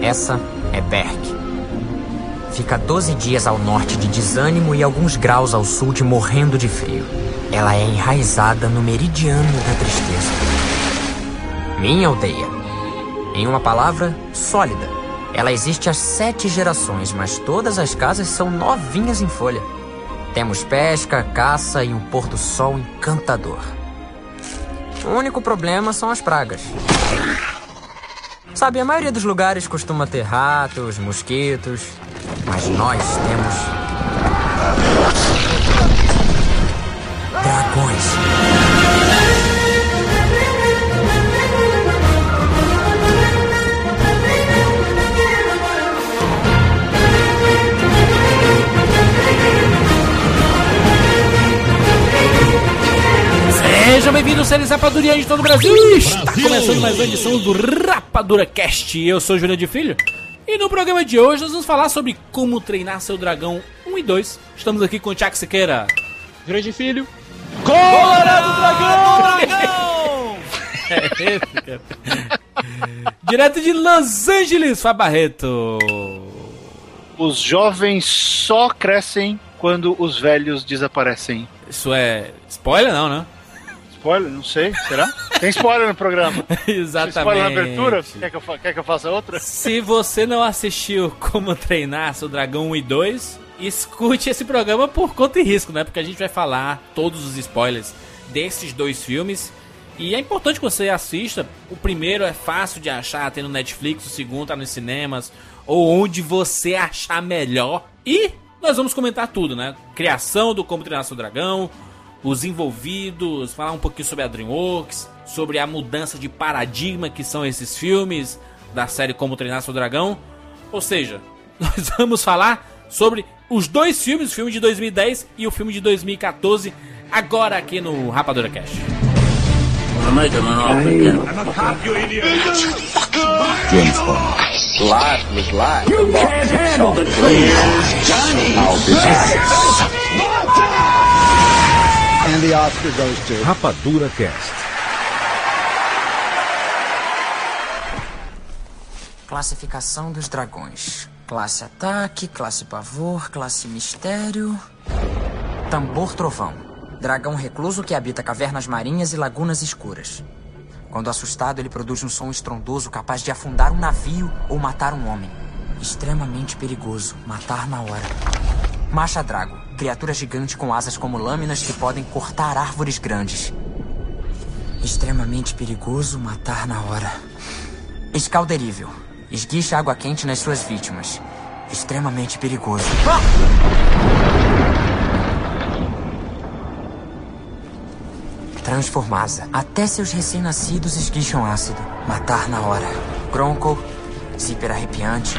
Essa é Berk. Fica 12 dias ao norte de Desânimo e alguns graus ao sul de Morrendo de Frio. Ela é enraizada no meridiano da tristeza. Minha aldeia. Em uma palavra, sólida. Ela existe há sete gerações, mas todas as casas são novinhas em folha. Temos pesca, caça e um pôr do sol encantador. O único problema são as pragas. Sabe, a maioria dos lugares costuma ter ratos, mosquitos, mas nós temos. dragões. Sejam bem-vindos, seres rapadurianos de todo o Brasil. Está começando mais uma edição do Rapadura Cast. Eu sou Júlio de Filho. E no programa de hoje nós vamos falar sobre como treinar seu dragão 1 e 2. Estamos aqui com o Tiago Siqueira. Júlio de Filho. Colorado Dragão! É esse, cara. Direto de Los Angeles, Fábio Barreto. Os jovens só crescem quando os velhos desaparecem. Isso é spoiler não, né? Spoiler? Não sei. Será? Tem spoiler no programa. Tem Exatamente. spoiler na abertura? Quer que, eu, quer que eu faça outra? Se você não assistiu Como Treinar Seu Dragão 1 e 2, escute esse programa por conta e risco, né? Porque a gente vai falar todos os spoilers desses dois filmes. E é importante que você assista. O primeiro é fácil de achar, tem no Netflix, o segundo tá nos cinemas, ou onde você achar melhor. E nós vamos comentar tudo, né? Criação do Como Treinar Seu Dragão, os envolvidos, falar um pouquinho sobre a DreamWorks, sobre a mudança de paradigma que são esses filmes da série Como Treinar Seu Dragão. Ou seja, nós vamos falar sobre os dois filmes, o filme de 2010 e o filme de 2014, agora aqui no Rapadura Cash. Rapadura Cast. Classificação dos dragões: classe ataque, classe pavor, classe mistério. Tambor trovão. Dragão recluso que habita cavernas marinhas e lagunas escuras. Quando assustado, ele produz um som estrondoso capaz de afundar um navio ou matar um homem. Extremamente perigoso, matar na hora. Macha Drago, criatura gigante com asas como lâminas que podem cortar árvores grandes. Extremamente perigoso, matar na hora. Escalderível. Esguicha água quente nas suas vítimas. Extremamente perigoso. Transformasa. Até seus recém-nascidos esguicham ácido. Matar na hora. Gronko. Zíper arrepiante.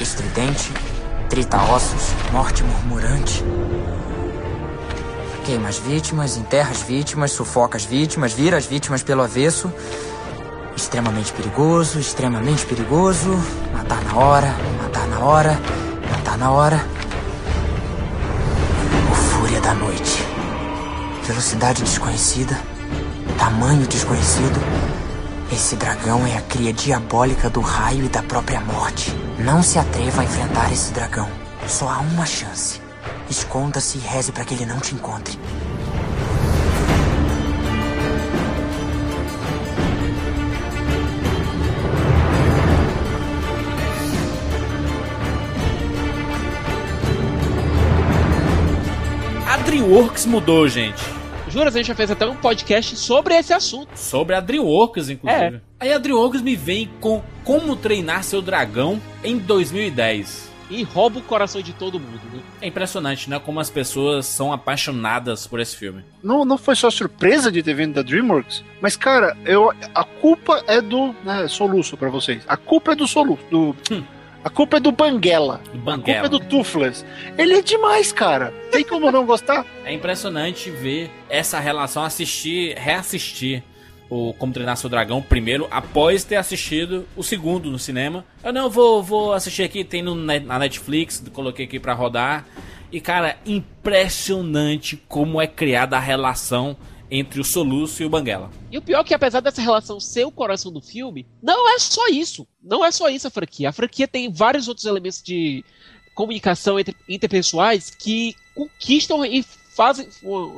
Estridente. Trita ossos. Morte murmurante. Queima as vítimas, enterra as vítimas, sufoca as vítimas, vira as vítimas pelo avesso. Extremamente perigoso, extremamente perigoso. Matar na hora, matar na hora, matar na hora. O Fúria da Noite. Velocidade desconhecida, tamanho desconhecido. Esse dragão é a cria diabólica do raio e da própria morte. Não se atreva a enfrentar esse dragão. Só há uma chance. Esconda-se e reze para que ele não te encontre. A DreamWorks mudou, gente. Juras, a gente já fez até um podcast sobre esse assunto. Sobre a DreamWorks, inclusive. É. Aí a DreamWorks me vem com Como Treinar Seu Dragão em 2010. e rouba o coração de todo mundo, né? É impressionante, né? Como as pessoas são apaixonadas por esse filme. Não, não foi só surpresa de ter vindo da DreamWorks, mas, cara, eu, a culpa é do né, soluço pra vocês. A culpa é do soluço. Do, Hum. A culpa é do Banguela. Do A Banguela. culpa é do Toothless. Ele é demais, cara. Tem como não gostar? É impressionante ver essa relação, assistir, reassistir o Como Treinar Seu Dragão primeiro, após ter assistido o segundo no cinema. Eu não vou, vou assistir aqui, tem no, na Netflix, coloquei aqui pra rodar. E cara, impressionante como é criada a relação entre o Soluço e o Banguela. E o pior é que, apesar dessa relação ser o coração do filme, não é só isso. Não é só isso a franquia. A franquia tem vários outros elementos de comunicação entre, interpessoais que conquistam e fazem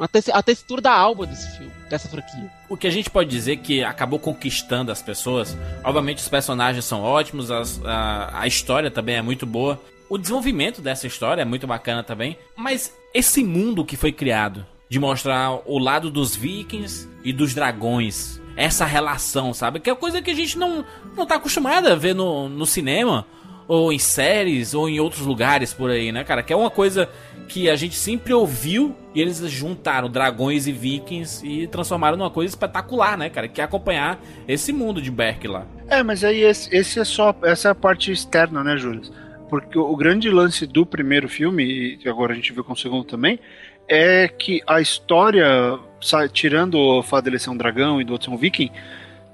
a, te- a textura da alma desse filme, dessa franquia. O que a gente pode dizer que acabou conquistando as pessoas, obviamente os personagens são ótimos, as- a, a história também é muito boa, o desenvolvimento dessa história é muito bacana também, mas esse mundo que foi criado, de mostrar o lado dos vikings e dos dragões, essa relação, sabe? Que é coisa que a gente não, não tá acostumado a ver no, no cinema, ou em séries, ou em outros lugares por aí, né, cara? Que é uma coisa que a gente sempre ouviu e eles juntaram dragões e vikings e transformaram numa coisa espetacular, né, cara? Que é acompanhar esse mundo de Berk lá. É, mas aí esse, esse é só essa é a parte externa, né, Júlio? Porque o, grande lance do primeiro filme, e agora a gente viu com o segundo também, é que a história, tirando o fato dele ser um dragão e do outro ser um viking,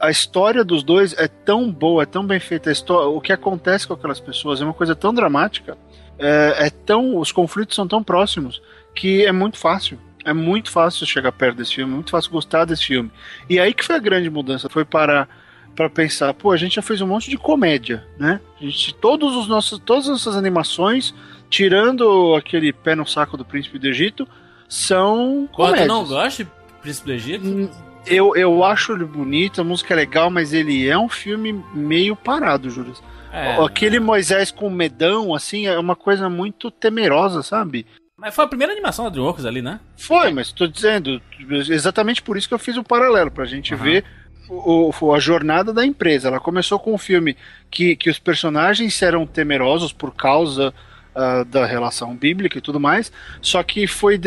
a história dos dois é tão boa, é tão bem feita. A histó- o que acontece com aquelas pessoas é uma coisa tão dramática, é, é tão, os conflitos são tão próximos que é muito fácil. É muito fácil chegar perto desse filme, é muito fácil gostar desse filme. E aí que foi a grande mudança, foi para para pensar, pô, a gente já fez um monte de comédia, né? A gente, todos os nossos, todas as nossas animações, tirando aquele pé no saco do Príncipe do Egito, são comédias. não gosta de Príncipe do Egito? Hum, Eu, eu acho ele bonito, a música é legal, mas ele é um filme meio parado, Júlio. É, Aquele Moisés com medão, assim, é uma coisa muito temerosa, sabe? mas foi a primeira animação da DreamWorks ali, né? Foi, mas tô dizendo, exatamente por isso que eu fiz um paralelo, pra gente Aham. ver o, o- a jornada da empresa. Ela começou com um filme que, que os personagens eram temerosos por causa ah, da relação bíblica e tudo mais, só que foi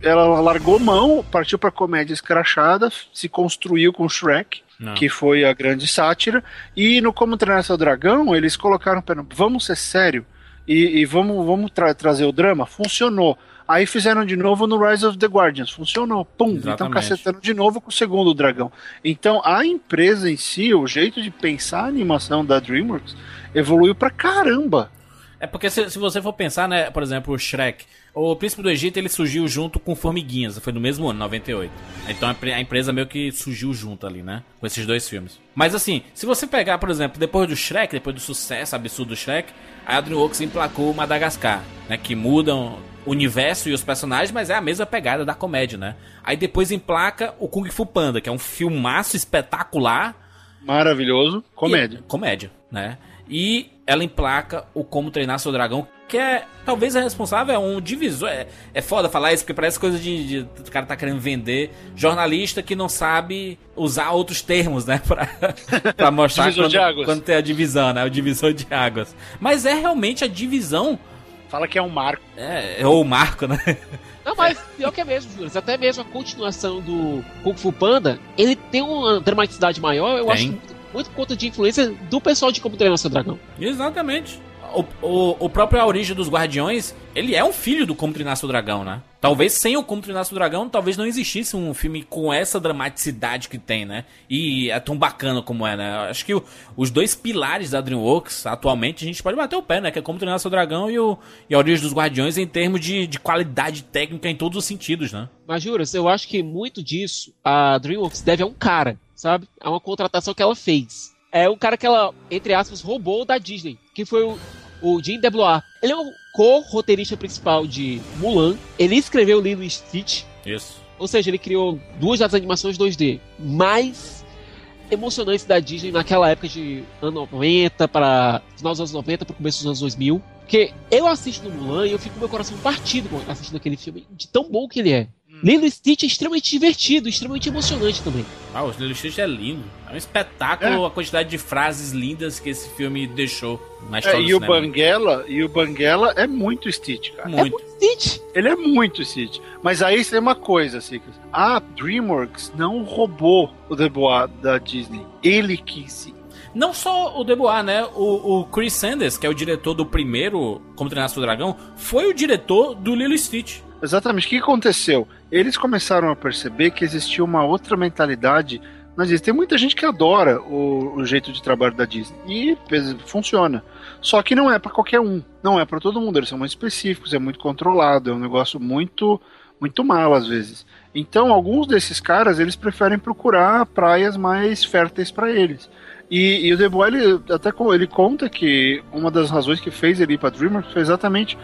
ela largou mão, partiu pra comédia escrachada, se construiu com Shrek, Não. que foi a grande sátira, e no Como Treinar Seu Dragão, eles colocaram, vamos ser sério, e, e vamos, vamos tra- trazer o drama, funcionou. Aí fizeram de novo no Rise of the Guardians, funcionou, pum, então Exatamente. cacetando de novo com o segundo dragão. Então a empresa em si, o jeito de pensar a animação da DreamWorks, evoluiu pra caramba. É porque se, se você for pensar, né, por exemplo, o Shrek, o Príncipe do Egito ele surgiu junto com Formiguinhas, foi no mesmo ano, 98. Então a, empre- a empresa meio que surgiu junto ali, né, com esses dois filmes. Mas assim, se você pegar, por exemplo, depois do Shrek, depois do sucesso absurdo do Shrek, a DreamWorks emplacou Madagascar, né, que mudam o universo e os personagens, mas é a mesma pegada da comédia, né. Aí depois emplaca o Kung Fu Panda, que é um filmaço espetacular, Maravilhoso, comédia. e- comédia, né? E ela emplaca o Como Treinar Seu Dragão, que é talvez é responsável, é um divisor. É, é foda falar isso, porque parece coisa de, de. O cara tá querendo vender jornalista que não sabe usar outros termos, né? Pra, pra mostrar Divisor quando, de águas. quando tem a divisão, né? O divisor de águas. Mas é realmente a divisão, Fala que é um marco. é, ou o marco, né? Não, mas pior que é mesmo, Júlio. Até mesmo a continuação do Kung Fu Panda, ele tem uma dramaticidade maior, eu Tem. acho muito, por conta de influência do pessoal de Como Treinar Seu Dragão. Exatamente. O, o, o próprio A Origem dos Guardiões, ele é um filho do Como Treinar Seu Dragão, né? Talvez sem o Como Treinar Seu Dragão, talvez não existisse um filme com essa dramaticidade que tem, né? E é tão bacana como é, né? Acho que o- os dois pilares da DreamWorks, atualmente, a gente pode bater o pé, né? Que é Como Treinar Seu Dragão e, o, e A Origem dos Guardiões em termos de, de qualidade técnica em todos os sentidos, né? Mas, Juras, eu acho que muito disso a DreamWorks deve a um cara, sabe? A uma contratação que ela fez. É um cara que ela, entre aspas, roubou da Disney, que foi o, o Jim DeBlois. Ele é o co-roteirista principal de Mulan. Ele escreveu Lilo e Stitch, Isso. ou seja, ele criou duas das animações 2D mais emocionantes da Disney naquela época de anos 90 para final dos anos 90 para começo dos anos 2000. Porque eu assisto no Mulan e eu fico com meu coração partido assistindo aquele filme, de tão bom que ele é. Lilo e Stitch é extremamente divertido, extremamente emocionante também. Ah, o Lilo Stitch é lindo. É um espetáculo é. a quantidade de frases lindas que esse filme deixou na história é, e o Banguela E o Banguela é muito Stitch, cara. Muito. É muito Stitch. Ele é muito Stitch. Mas aí tem uma coisa, assim. A DreamWorks não roubou o Debois da Disney. Ele quis não só o Debois, né? O, o, Chris Sanders, que é o diretor do primeiro Como Treinar Seu Dragão, foi o diretor do Lilo Stitch. Exatamente. O que aconteceu? Eles começaram a perceber que existia uma outra mentalidade na Disney. Tem muita gente que adora o, o jeito de trabalho da Disney e funciona. Só que não é para qualquer um, não é para todo mundo. Eles são muito específicos, é muito controlado, é um negócio muito muito mal às vezes. Então, alguns desses caras eles preferem procurar praias mais férteis para eles. E, e, o The Boy, ele até ele conta que uma das razões que fez ele ir para DreamWorks foi exatamente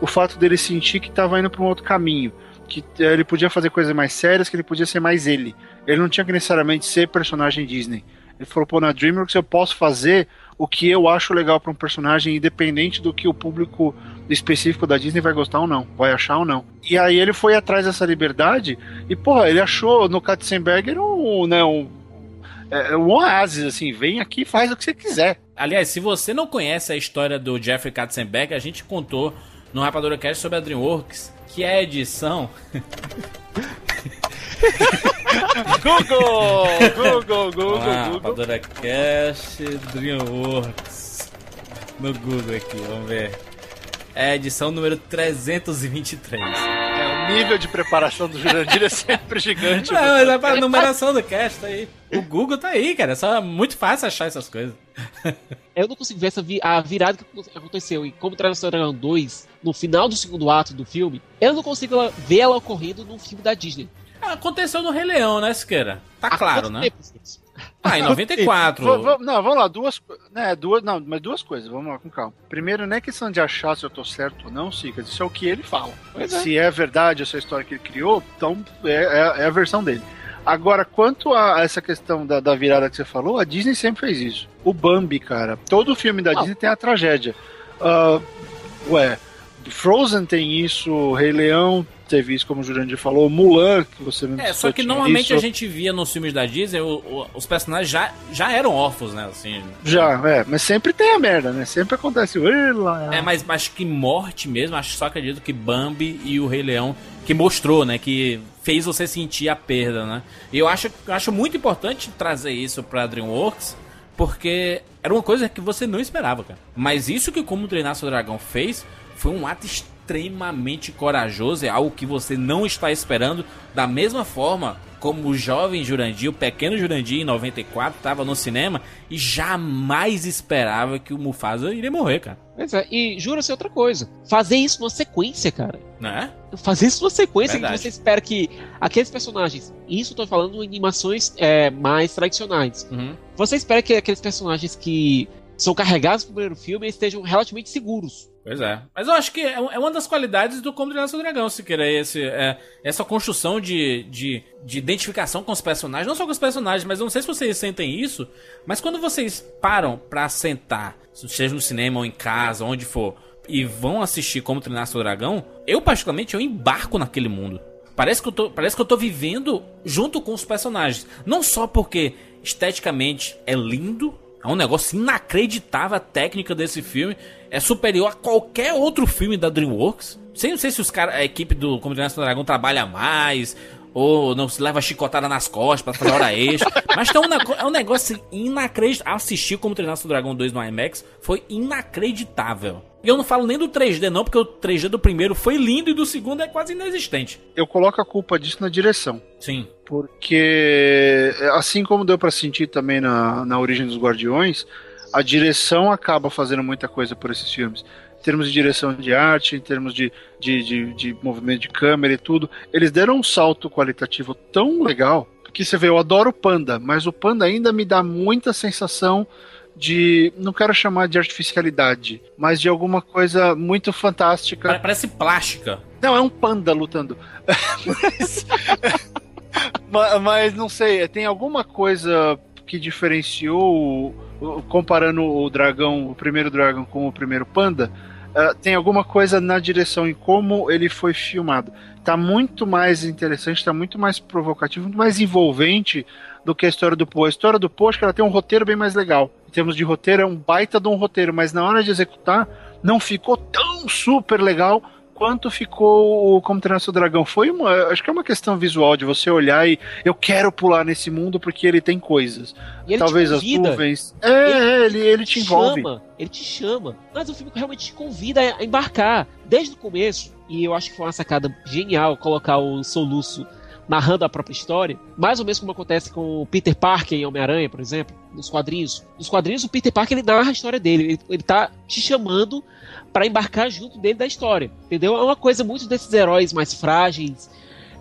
o fato dele sentir que estava indo para um outro caminho, que eh, ele podia fazer coisas mais sérias, que ele podia ser mais ele. Ele não tinha que necessariamente ser personagem Disney. Ele falou, pô, na DreamWorks eu posso fazer o que eu acho legal para um personagem, independente do que o público específico da Disney vai gostar ou não, vai achar ou não. E aí ele foi atrás dessa liberdade e, pô, ele achou no Katzenberger um, né, um, é, um oásis, assim, vem aqui faz o que você quiser. Aliás, se você não conhece a história do Jeffrey Katzenberg, a gente contou no Rapadura Cast sobre a DreamWorks, que é a edição. Google! Google, Google, lá, Google. Rapadura Cast, DreamWorks. No Google aqui, vamos ver. É a edição número 323 nível de preparação do Jurandir é sempre gigante. Não, mas é pra numeração do cast tá aí. O Google tá aí, cara. É só muito fácil achar essas coisas. Eu não consigo ver essa vi a virada que aconteceu em Como Dragão 2, no final do segundo ato do filme. Eu não consigo ver ela ocorrendo num filme da Disney. Aconteceu no Rei Leão, né, Siqueira? Tá claro, né? Ah, em 94. não, vamos lá, duas, né, duas, não, mas duas coisas, vamos lá com calma. Primeiro, não é questão de achar se eu tô certo ou não, Sicas, isso é o que ele fala. Pois se é. é verdade essa história que ele criou, então é, é, é a versão dele. Agora, quanto a essa questão da, da, virada que você falou, a Disney sempre fez isso. O Bambi, cara, todo filme da ah. Disney tem a tragédia. Uh, ué, Frozen tem isso, Rei Leão teve isso, como o Jurandir falou, Mulan, que você não É, só que normalmente isso. a gente via nos filmes da Disney, o, o, os personagens já, já eram órfãos, né? Assim, já, é, mas sempre tem a merda, né? Sempre acontece. É, mas acho que morte mesmo, acho só acredito que Bambi e o Rei Leão, que mostrou, né? Que fez você sentir a perda, né? E eu acho, eu acho muito importante trazer isso pra DreamWorks, porque era uma coisa que você não esperava, cara. Mas isso que Como Treinar Seu Dragão fez foi um ato extremamente corajoso, é algo que você não está esperando, da mesma forma como o jovem Jurandir, o pequeno Jurandir em 94 estava no cinema e jamais esperava que o Mufasa iria morrer, cara. Pois é, e jura-se outra coisa. Fazer isso numa sequência, cara. Né? Fazer isso numa sequência Verdade. que você espera que aqueles personagens. Isso eu tô falando em animações é, mais tradicionais. Uhum. Você espera que aqueles personagens que são carregados pro primeiro filme estejam relativamente seguros. Pois é. Mas eu acho que é, é uma das qualidades do Como Treinar Seu Dragão, se querer, esse, é, essa construção de, de, de, identificação com os personagens. Não só com os personagens, mas eu não sei se vocês sentem isso, mas quando vocês param pra sentar, seja no cinema ou em casa, onde for, e vão assistir Como Treinar Seu Dragão, eu particularmente eu embarco naquele mundo. Parece que, eu tô, parece que eu tô vivendo junto com os personagens. Não só porque esteticamente é lindo, é um negócio inacreditável a técnica desse filme. É superior a qualquer outro filme da DreamWorks. Sei, não sei se os cara, a equipe do Como do Dragão trabalha mais, ou não se leva chicotada nas costas pra fazer hora extra. Mas é um, é um negócio inacreditável. Assistir Como Treinar Seu Dragão 2 no IMAX foi inacreditável. E eu não falo nem do 3D não, porque o 3D do primeiro foi lindo e do segundo é quase inexistente. Eu coloco a culpa disso na direção. Sim. Porque, assim como deu para sentir também na, na origem dos Guardiões, a direção acaba fazendo muita coisa por esses filmes. Em termos de direção de arte, em termos de, de, de, de movimento de câmera e tudo, eles deram um salto qualitativo tão legal que você vê, eu adoro o Panda, mas o Panda ainda me dá muita sensação de. Não quero chamar de artificialidade, mas de alguma coisa muito fantástica. Parece plástica. Não, é um panda lutando. mas, mas, não sei, tem alguma coisa que diferenciou, comparando o dragão, o primeiro dragão com o primeiro panda. uh, tem alguma coisa na direção em como ele foi filmado. Tá muito mais interessante, tá muito mais provocativo, muito mais envolvente do que a história do Poe. A história do Poe, acho que ela tem um roteiro bem mais legal. Em termos de roteiro, é um baita de um roteiro, mas na hora de executar, não ficou tão super legal quanto ficou o Como Treinar Seu Dragão. Foi uma. Acho que é uma questão visual de você olhar e eu quero pular nesse mundo porque ele tem coisas. Talvez as nuvens. É, ele, ele, ele te, te envolve. Chama, ele te chama. Mas o filme realmente te convida a embarcar. Desde o começo, e eu acho que foi uma sacada genial colocar o soluço narrando a própria história, mais ou menos como acontece com o Peter Parker em Homem-Aranha, por exemplo, nos quadrinhos. Nos quadrinhos, o Peter Parker ele narra a história dele, ele, ele tá te chamando para embarcar junto dele da história, entendeu? É uma coisa muito desses heróis mais frágeis,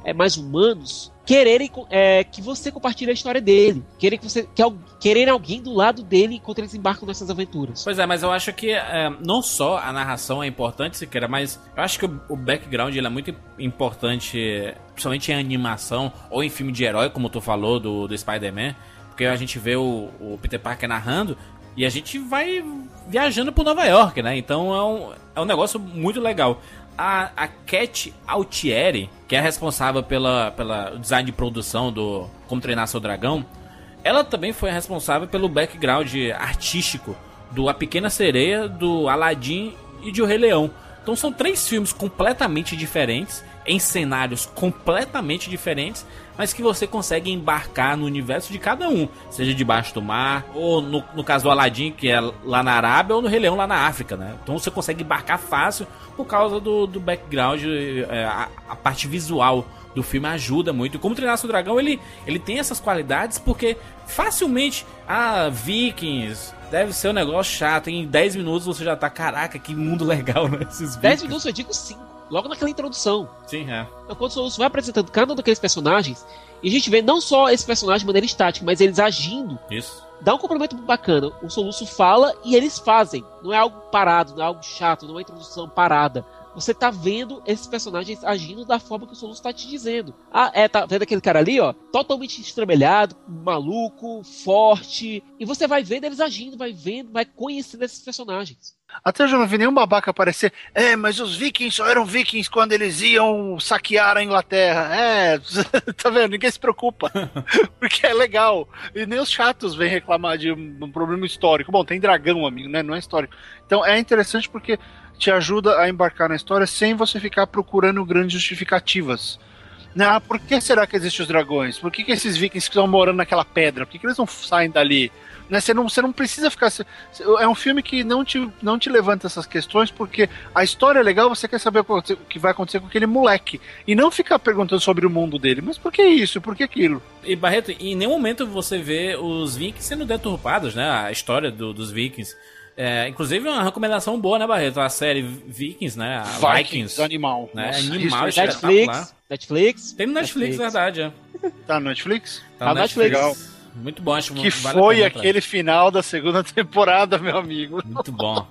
é, mais humanos, quererem é, que você compartilhe a história dele, querem que você que, quererem alguém do lado dele enquanto eles embarcam nessas aventuras. Pois é, mas eu acho que é, não só a narração é importante, se queira, mas eu acho que o, o background ele é muito importante, principalmente em animação ou em filme de herói, como tu falou do, do Spider-Man, porque a gente vê o, o Peter Parker narrando e a gente vai viajando por Nova York, né? Então é um, é um negócio muito legal. A, a Cat Altieri, que é responsável pela, pela design de produção do Como Treinar Seu Dragão, ela também foi responsável pelo background artístico do A Pequena Sereia, do Aladdin e de O Rei Leão. Então são três filmes completamente diferentes, em cenários completamente diferentes, mas que você consegue embarcar no universo de cada um, seja debaixo do mar, ou no, no caso do Aladdin, que é lá na Arábia, ou no Rei Leão lá na África, né? Então você consegue embarcar fácil por causa do, do background, é, a, a parte visual do filme ajuda muito. Como Treinar o Dragão, ele, ele tem essas qualidades porque facilmente, ah, Vikings, deve ser um negócio chato. Em 10 minutos você já tá, caraca, que mundo legal, né? Esses 10 minutos eu digo 5 logo naquela introdução. Sim, é. Então, quando o Soluço vai apresentando cada um daqueles personagens, e a gente vê não só esse personagem de maneira estática, mas eles agindo. Isso. Dá um complemento bacana. O Soluço fala e eles fazem. Não é algo parado, não é algo chato, não é uma introdução parada você tá vendo esses personagens agindo da forma que o Soluço tá te dizendo. Ah, é, tá vendo aquele cara ali, ó? Totalmente estrambelhado, maluco, forte. E você vai vendo eles agindo, vai vendo, vai conhecendo esses personagens. Até eu já não vi nenhum babaca aparecer. É, mas os vikings só eram vikings quando eles iam saquear a Inglaterra. É, tá vendo? Ninguém se preocupa. Porque é legal. E nem os chatos vêm reclamar de um problema histórico. Bom, tem dragão, amigo, né? Não é histórico. Então é interessante porque te ajuda a embarcar na história sem você ficar procurando grandes justificativas. Ah, por que será que existem os dragões? Por que, que esses vikings estão morando naquela pedra? Por que, que eles não saem dali? Né? Você, não, você não precisa ficar. É um filme que não te, não te levanta essas questões, porque a história é legal, você quer saber o que vai acontecer com aquele moleque. E não ficar perguntando sobre o mundo dele. Mas por que isso? Por que aquilo? E Barreto, em nenhum momento você vê os vikings sendo deturpados, né? A história do, dos vikings. É, inclusive, uma recomendação boa, né, Barreto? A série Vikings, né? A Vikings, Vikings animal. Né? Nossa, animal, isso, Netflix. Netflix. Tem no Netflix, Netflix. verdade. É. Tá no Netflix? Tá no Netflix. Legal. Muito bom, acho que vale foi aquele final da segunda temporada, meu amigo. Muito bom.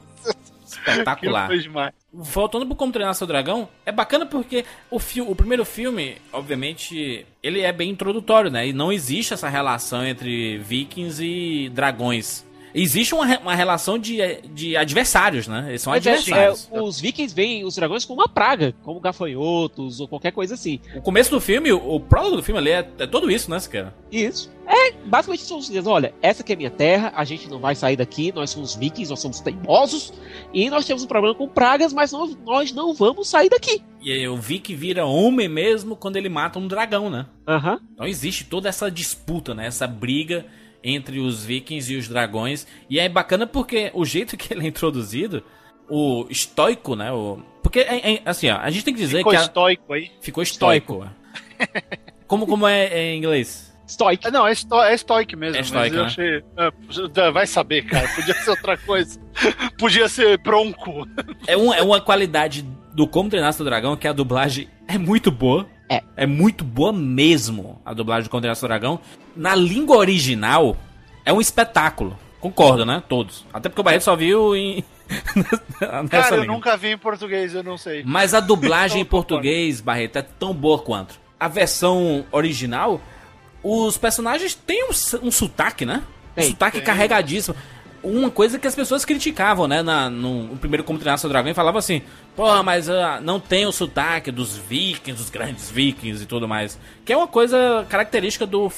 Espetacular. Voltando pro Como Treinar Seu Dragão, é bacana porque o, o primeiro filme, obviamente, ele é bem introdutório, né? E não existe essa relação entre vikings e dragões existe uma, uma relação de, de adversários, né? Eles são Mas é, adversários. É, os vikings veem os dragões como uma praga, como gafanhotos ou qualquer coisa assim. O começo do filme, o, o prólogo do filme ali é, é tudo isso, né, Siqueira? Isso. É, basicamente são os dizendo, olha, essa aqui é minha terra, a gente não vai sair daqui, nós somos vikings, nós somos teimosos, e nós temos um problema com pragas, mas nós, nós não vamos sair daqui. E eu vi que vira homem mesmo quando ele mata um dragão, né? Aham. Uhum. Então existe toda essa disputa, né? Essa briga entre os vikings e os dragões. E é bacana porque o jeito que ele é introduzido, o estoico, né? O... Porque, é, é, assim, ó, a gente tem que dizer ficou que. Ficou estoico aí? Ficou estoico. como, como é, é em inglês? Stoic. Não, é, esto é stoic mesmo. É stoic, né? achei, é, vai saber, cara. Podia ser outra coisa. Podia ser bronco. É, um, é uma qualidade do Como Treinar Seu Dragão que a dublagem é muito boa. É. É muito boa mesmo a dublagem do Como Treinar Seu Dragão. Na língua original, é um espetáculo. Concordo, né? Todos. Até porque o Barreto só viu em. Cara, eu nunca vi em português, eu não sei. Mas a dublagem em português, Barreto, é tão boa quanto. A versão original, os personagens têm um, um sotaque, né? Um sotaque tem. carregadíssimo. Uma coisa que as pessoas criticavam, né? Na, no, primeiro Como Treinar Seu Dragão, falavam assim: porra, mas uh, não tem o sotaque dos vikings, dos grandes vikings e tudo mais. Que é uma coisa característica do,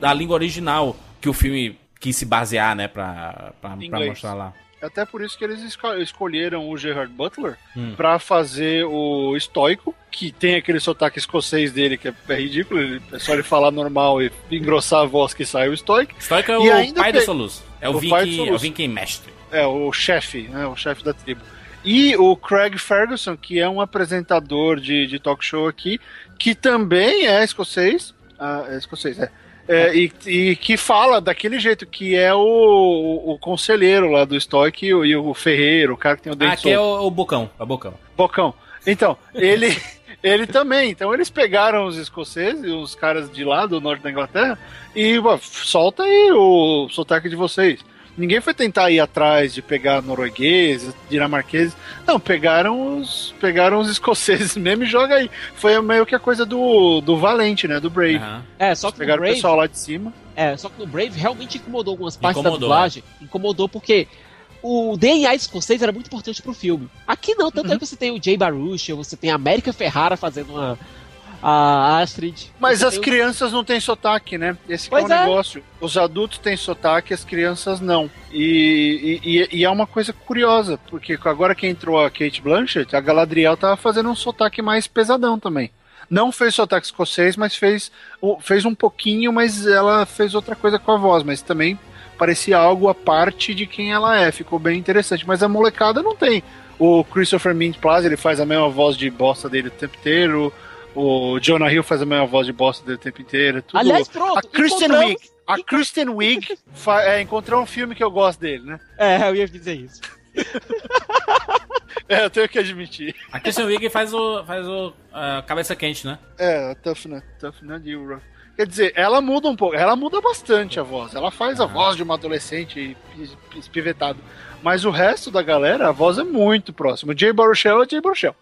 da língua original que o filme quis se basear, né? Pra, pra, pra mostrar lá. Até por isso que eles esco escolheram o Gerard Butler hum. para fazer o estoico, que tem aquele sotaque escocês dele que é, é ridículo, é só ele falar normal e engrossar a voz que sai o estoico. Estoico é o pai do Soluço. É o, o Viking, é o Viking mestre. É, o chefe, né, o chefe da tribo. E o Craig Ferguson, que é um apresentador de, de talk show aqui, que também é escocês. Ah, é escocês, é. É, e, e, que fala daquele jeito, que é o, o, conselheiro lá do Stoic e o, e o ferreiro, o cara que tem o dente Ah, que é o, o Bocão, é o Bocão. Bocão. Então, ele, ele também. Então eles pegaram os escoceses, os caras de lá do norte da Inglaterra, e solta aí o sotaque de vocês. Ninguém foi tentar ir atrás de pegar noruegueses, dinamarqueses. Não, pegaram os, pegaram os escoceses mesmo e joga aí. Foi meio que a coisa do, do Valente, né? Do Brave. Uhum. É, só que pegaram Brave, o pessoal lá de cima. É, só que no Brave realmente incomodou algumas partes incomodou, da dublagem. É. Incomodou porque o DNA escocês era muito importante pro filme. Aqui não, tanto uhum. é que você tem o Jay Baruch, você tem a América Ferrara fazendo uma, a Astrid. Mas as crianças não têm sotaque, né? Esse é o é. negócio. Os adultos têm sotaque, as crianças não. E, e, e, é uma coisa curiosa, porque agora que entrou a Kate Blanchett, a Galadriel tava fazendo um sotaque mais pesadão também. Não fez sotaque escocês, mas fez, fez um pouquinho, mas ela fez outra coisa com a voz, mas também parecia algo à parte de quem ela é. Ficou bem interessante. Mas a molecada não tem. O Christopher Mint Plaza, ele faz a mesma voz de bosta dele o tempo inteiro. O Jonah Hill faz a mesma voz de bosta dele o tempo inteiro. Tudo. Aliás, pronto. A Kristen Wiig. A Kristen Wiig é, encontrou um filme que eu gosto dele, né? É, eu ia dizer isso. é, eu tenho que admitir. A Kristen Wiig faz o, faz o uh, cabeça quente, né? É, Tough, né? Tough, né? De Quer dizer, ela muda um pouco, ela muda bastante a voz. Ela faz a voz de uma adolescente espivetado. Mas o resto da galera, a voz é muito próxima. Jay Baruchel é Jay Baruchel.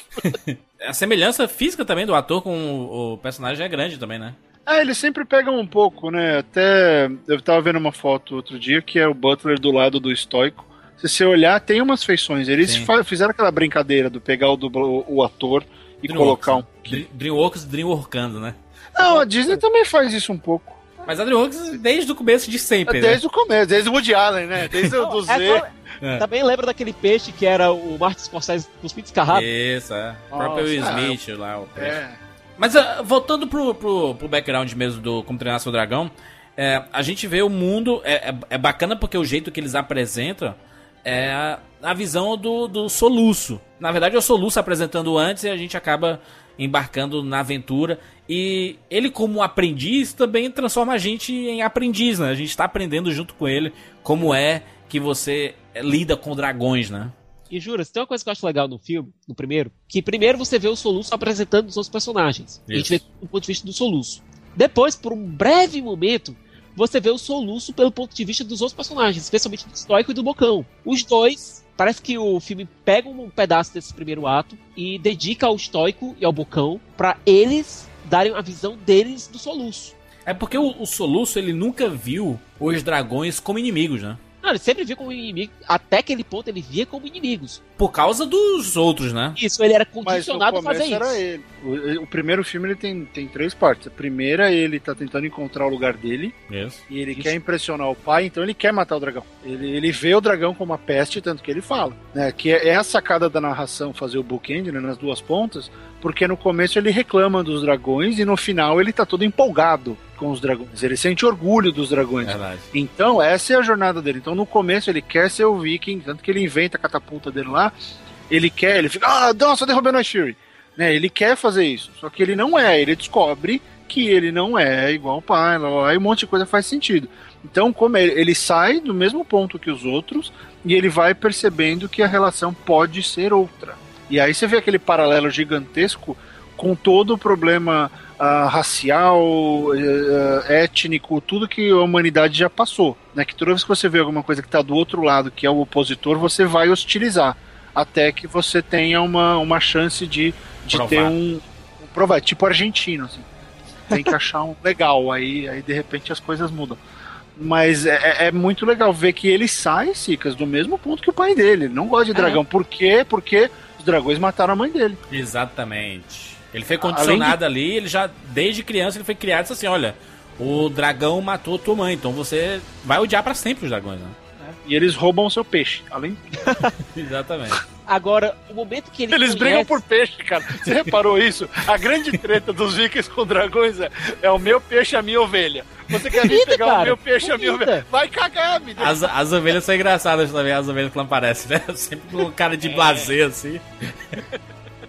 a semelhança física também do ator com o personagem é grande também, né? É, eles sempre pegam um pouco, né? Até eu tava vendo uma foto outro dia que é o Butler do lado do estoico. Se você olhar, tem umas feições. Eles fizeram aquela brincadeira do pegar o, dublo, o ator e colocar um. Né? Dreamworks Dreamworkando, né? Não, a Disney também faz isso um pouco. Mas a DreamWorks desde o começo de sempre, Desde né? o começo, desde o Woody Allen, né? Desde o do Z. É. Também lembra daquele peixe que era o Martin Scorsese com os pintos carrados? Isso, é. O próprio Will Smith é. lá, o peixe. É. Mas uh, voltando pro, pro, pro background mesmo do Como Treinar Seu Dragão, é, a gente vê o mundo. É, é, é, bacana porque o jeito que eles apresentam é a, a visão do, do soluço. Na verdade, é o soluço apresentando antes e a gente acaba embarcando na aventura. E ele, como aprendiz, também transforma a gente em aprendiz, né? A gente está aprendendo junto com ele como é que você lida com dragões, né? E jura, tem uma coisa que eu acho legal no filme, no primeiro, que primeiro você vê o Soluço apresentando os outros personagens. Isso. A gente vê do ponto de vista do Soluço. Depois, por um breve momento, você vê o Soluço pelo ponto de vista dos outros personagens, especialmente do Stoico e do Bocão. Os dois, parece que o filme pega um pedaço desse primeiro ato e dedica ao Stoico e ao Bocão para eles darem a visão deles do Soluço. É porque o, o Soluço ele nunca viu os dragões como inimigos, né? Não, ele sempre via como inimigo. Até aquele ponto ele via como inimigos. Por causa dos outros, né? Isso, ele era condicionado a fazer isso. Era ele. O, o, primeiro filme ele tem, tem três partes. A primeira, ele tá tentando encontrar o lugar dele. Isso. E ele isso. quer impressionar o pai, então ele quer matar o dragão. Ele, ele vê o dragão como uma peste, tanto que ele fala. Né? Que é, é a sacada da narração fazer o bookend né, nas duas pontas, porque no começo ele reclama dos dragões e no final ele tá todo empolgado com os dragões. Ele sente orgulho dos dragões. Verdade. Então, essa é a jornada dele. Então, no começo, ele quer ser o viking, tanto que ele inventa a catapulta dele lá. Ele quer, ele fica, ah, nossa, derrubei o Night Fury. Né, ele quer fazer isso, só que ele não é. Ele descobre que ele não é igual o pai, lá, lá, e um monte de coisa faz sentido. Então, como ele, ele sai do mesmo ponto que os outros e ele vai percebendo que a relação pode ser outra. E aí você vê aquele paralelo gigantesco com todo o problema uh, racial, uh, étnico, tudo que a humanidade já passou. Né? Que toda vez que você vê alguma coisa que está do outro lado, que é o opositor, você vai hostilizar. Até que você tenha uma, uma chance de, de ter um, um. Provar, tipo argentino, assim. Tem que achar um legal, aí, aí de repente as coisas mudam. Mas é, é muito legal ver que ele sai, Cicas, do mesmo ponto que o pai dele. Ele não gosta de É. dragão. Por quê? Porque os dragões mataram a mãe dele. Exatamente. Ele foi condicionado ali, ele já, desde criança, ele foi criado assim, olha, o dragão matou tua mãe, então você vai odiar pra sempre os dragões, né? E eles roubam o seu peixe. Além Exatamente. Agora, o momento que ele Eles conhece- brigam por peixe, cara. Você reparou isso? A grande treta dos vikings com dragões é, é o meu peixe, a minha ovelha. Você quer vir pegar o cara, meu peixe, a minha ovelha? Vai cagar, me As, as ovelhas são engraçadas também, as ovelhas que não aparecem, né? Sempre com cara de blazer, assim.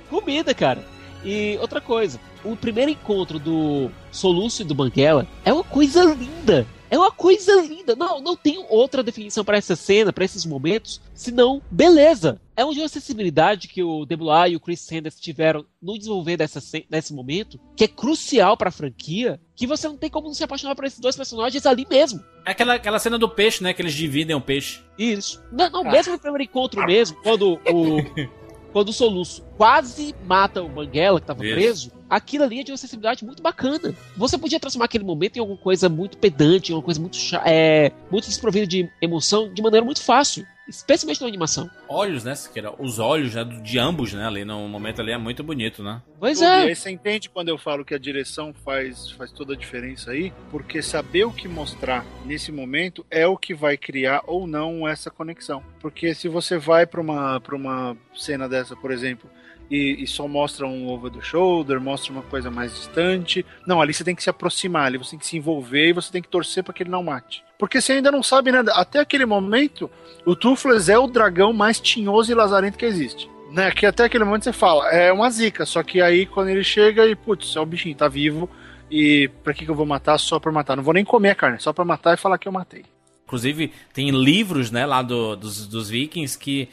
comida, cara. E outra coisa, o primeiro encontro do Soluço e do Banguela é uma coisa linda. É uma coisa linda. Não, não tem outra definição para essa cena, para esses momentos, senão beleza. É uma de uma sensibilidade que o DeBlois e o Chris Sanders tiveram no desenvolver dessa, desse momento, que é crucial para a franquia, que você não tem como não se apaixonar por esses dois personagens ali mesmo. É aquela, aquela cena do peixe, né? Que eles dividem o peixe. Isso. Não, não, mesmo no primeiro encontro mesmo, quando o. quando o Soluço quase mata o Banguela, que tava Isso. preso, aquilo ali é de uma sensibilidade muito bacana. Você podia transformar aquele momento em alguma coisa muito pedante, em alguma coisa muito, é, muito desprovida de emoção, de maneira muito fácil. Especialmente na animação. Olhos, né, Siqueira? Os olhos, né, de ambos, né, ali no momento ali é muito bonito, né? Pois E é. aí você entende quando eu falo que a direção faz, faz toda a diferença aí? Porque saber o que mostrar nesse momento é o que vai criar ou não essa conexão. Porque se você vai para uma, pra uma cena dessa, por exemplo, e, e só mostra um over the shoulder, mostra uma coisa mais distante. Não, ali você tem que se aproximar, ali você tem que se envolver e você tem que torcer para que ele não mate. Porque você ainda não sabe nada. Até aquele momento, o Toothless é o dragão mais tinhoso e lazarento que existe. Né, que até aquele momento você fala, é uma zica, só que aí quando ele chega e, putz, é o bichinho, tá vivo, e pra que, que eu vou matar só pra matar? Não vou nem comer a carne, só pra matar e falar que eu matei. Inclusive, tem livros, né, lá do- dos, dos vikings que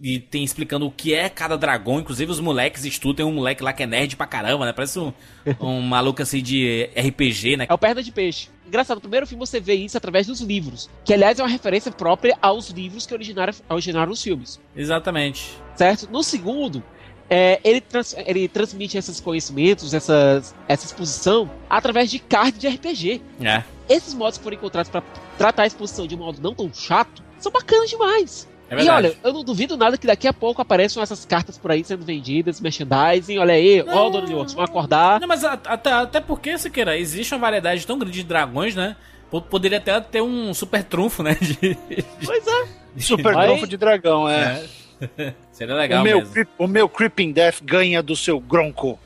e tem explicando o que é cada dragão. Inclusive, os moleques estudam. Tem um moleque lá que é nerd pra caramba, né? Parece um, um maluco assim de RPG, né? É o Perna de Peixe. Engraçado, no primeiro filme você vê isso através dos livros, que aliás é uma referência própria aos livros que originaram, originaram os filmes. Exatamente. certo? No segundo, é, ele, trans- ele transmite esses conhecimentos, essas, essa exposição, através de cards de RPG. É. Esses modos que foram encontrados para tratar a exposição de um modo não tão chato são bacanas demais. É e olha, eu não duvido nada que daqui a pouco apareçam essas cartas por aí sendo vendidas, merchandising. Olha aí, ó, Não. Dona de Works, vão acordar. Não, mas até, até porque, Siqueira, existe uma variedade tão grande de dragões, né? Poderia até ter um super trunfo, né? De, Pois é. Super trunfo de dragão, é. Seria legal o, meu, mesmo. o meu Creeping Death ganha do seu Gronko.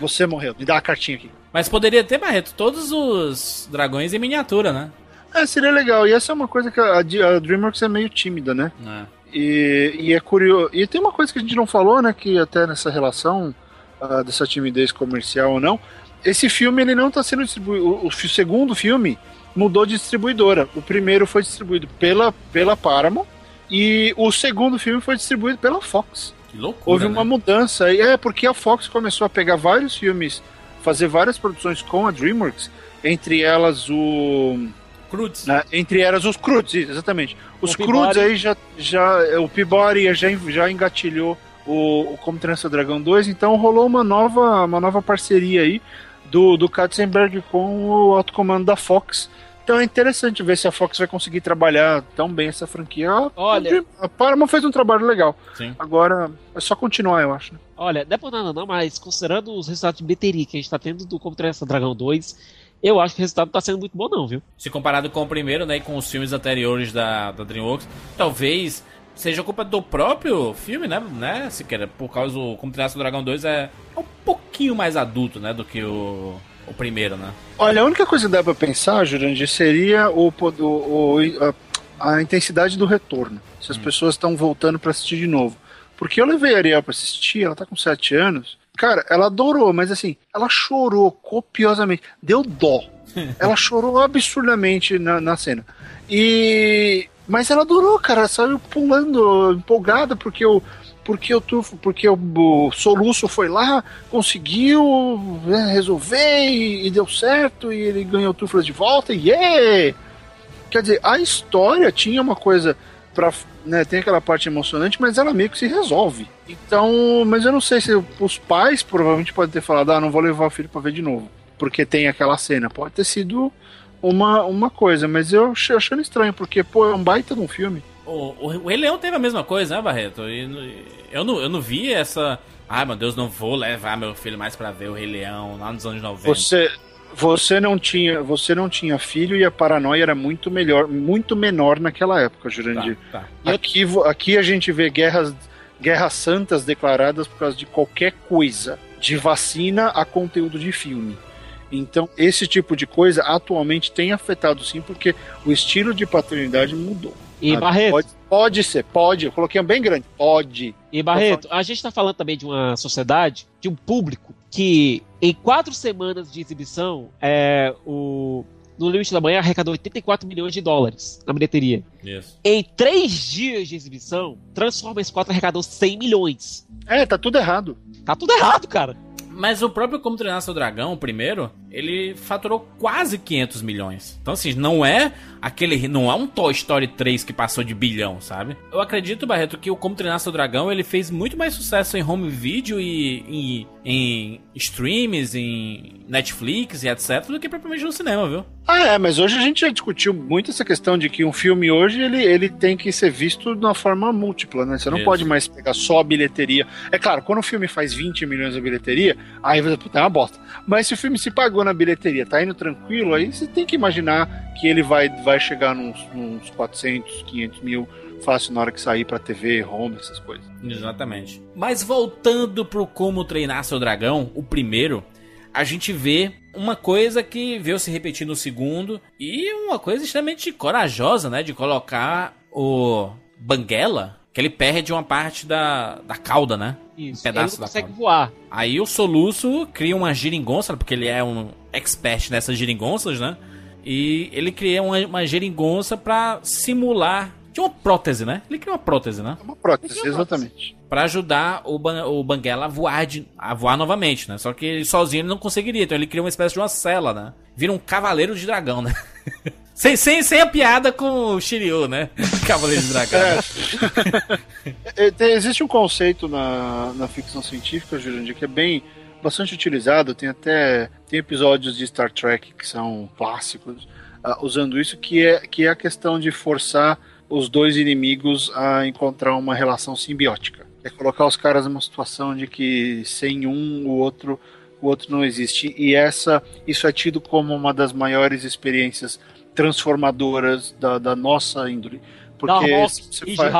Você morreu, me dá a cartinha aqui. Mas poderia ter, Barreto, todos os dragões em miniatura, né? É, seria legal. E essa é uma coisa que a, a DreamWorks é meio tímida, né? É. E, e é curioso. E tem uma coisa que a gente não falou, né? Que até nessa relação ah, dessa timidez comercial ou não, esse filme ele não está sendo distribuído. O, o segundo filme mudou de distribuidora. O primeiro foi distribuído pela, pela Paramount e o segundo filme foi distribuído pela Fox. Que loucura, Houve né? uma mudança. E é porque a Fox começou a pegar vários filmes, fazer várias produções com a DreamWorks, entre elas o Cruz. né, entre elas os Crudes, exatamente. Os Crudes aí já, já. O Peabody já, já engatilhou o, o Como Seu Dragão 2, então rolou uma nova, uma nova parceria aí do, do Katzenberg com o alto comando da Fox. Então é interessante ver se a Fox vai conseguir trabalhar tão bem essa franquia. A- Olha- a Paramount fez um trabalho legal. Sim. Agora é só continuar, eu acho. né? Olha, não é por nada não, mas considerando os resultados de bilheteria que a gente tá tendo do Como Treinar Dragão 2, eu acho que o resultado não tá sendo muito bom não, viu? Se comparado com o primeiro, né, e com os filmes anteriores da, da DreamWorks, talvez seja culpa do próprio filme, né, né, Siqueira? Por causa do Como Treinar Seu Dragão 2 é um pouquinho mais adulto, né, do que o, o primeiro, né? Olha, a única coisa que dá pra pensar, Jurandir, seria o, o- o- a, a intensidade do retorno. Se as pessoas estão voltando pra assistir de novo. Porque eu levei a Ariel pra assistir, ela tá com 7 anos. Cara, ela adorou, mas assim, ela chorou copiosamente. Deu dó. ela chorou absurdamente na, na cena. E. Mas ela adorou, cara. Ela saiu pulando, empolgada, porque o. Porque o tufo, porque o, o soluço foi lá, conseguiu né, resolver e, e deu certo, e ele ganhou o Tuflas de volta, e yeah! Quer dizer, a história tinha uma coisa para né, tem aquela parte emocionante, mas ela meio que se resolve. Então, mas eu não sei se os pais provavelmente podem ter falado, ah, não vou levar o filho para ver de novo, porque tem aquela cena. Pode ter sido uma, uma coisa, mas eu ach- achando estranho, porque, pô, é um baita de um filme. O, o, o Rei Leão teve a mesma coisa, né, Barreto? E, eu, não, eu não vi essa. Ai, meu Deus, não vou levar meu filho mais pra ver o Rei Leão lá nos anos 90. Você, você não tinha, você não tinha filho e a paranoia era muito melhor, muito menor naquela época, Jurandir. Tá, tá. Aqui, aqui a gente vê guerras, guerras santas declaradas por causa de qualquer coisa, de vacina a conteúdo de filme. Então, esse tipo de coisa atualmente tem afetado sim, porque o estilo de paternidade mudou. E Ah, Barreto, Pode, pode ser, pode. Eu coloquei um bem grande. Pode. E Barreto, a gente tá falando também de uma sociedade, de um público que em quatro semanas de exibição, é, o no Limite da Manhã arrecadou 84 milhões de dólares na bilheteria. Isso. Em três dias de exibição, Transformers 4 arrecadou 100 milhões. É, tá tudo errado. Tá tudo errado, cara. Mas o próprio Como Treinar Seu Dragão, o primeiro, ele faturou quase 500 milhões. Então, assim, não é aquele. Não é um Toy Story 3 que passou de bilhão, sabe? Eu acredito, Barreto, que o Como Treinar Seu Dragão ele fez muito mais sucesso em home video e em, streams, em Netflix e etc., do que propriamente no cinema, viu? Ah, é, mas hoje a gente já discutiu muito essa questão de que um filme hoje ele, ele tem que ser visto de uma forma múltipla, né? Você não Isso. pode mais pegar só a bilheteria. É claro, quando o filme faz 20 milhões de bilheteria, aí você puta, é uma bosta. Mas se o filme se pagou na bilheteria, tá indo tranquilo, aí você tem que imaginar que ele vai, vai chegar nos, nos 400, 500 mil fácil na hora que sair pra TV, home, essas coisas. Exatamente. Mas voltando pro Como Treinar Seu Dragão, o primeiro, a gente vê uma coisa que veio se repetir no segundo e uma coisa extremamente corajosa, né? De colocar o Banguela, que ele perde uma parte da, da cauda, né? Isso. Um pedaço ele da consegue cauda. voar. Aí o Soluço cria uma geringonça, porque ele é um expert nessas geringonças, né? E ele cria uma, uma geringonça pra simular. De uma prótese, né? Ele cria uma prótese, né? É uma prótese, exatamente. Pra ajudar o, Ban o Banguela a voar, de- a voar novamente, né? Só que ele sozinho ele não conseguiria, então ele cria uma espécie de uma cela, né? Vira um cavaleiro de dragão, né? sem, sem, sem a piada com o Shiryu, né? Cavaleiro de dragão. É, tem- existe um conceito na, na ficção científica, Jurandir, que é bem bastante utilizado. Tem até tem episódios de Star Trek que são clássicos ah, usando isso, que é, que é a questão de forçar os dois inimigos a encontrar uma relação simbiótica. É colocar os caras numa situação de que sem um o outro o outro não existe. E essa isso é tido como uma das maiores experiências transformadoras da, da nossa índole. Porque e faz-.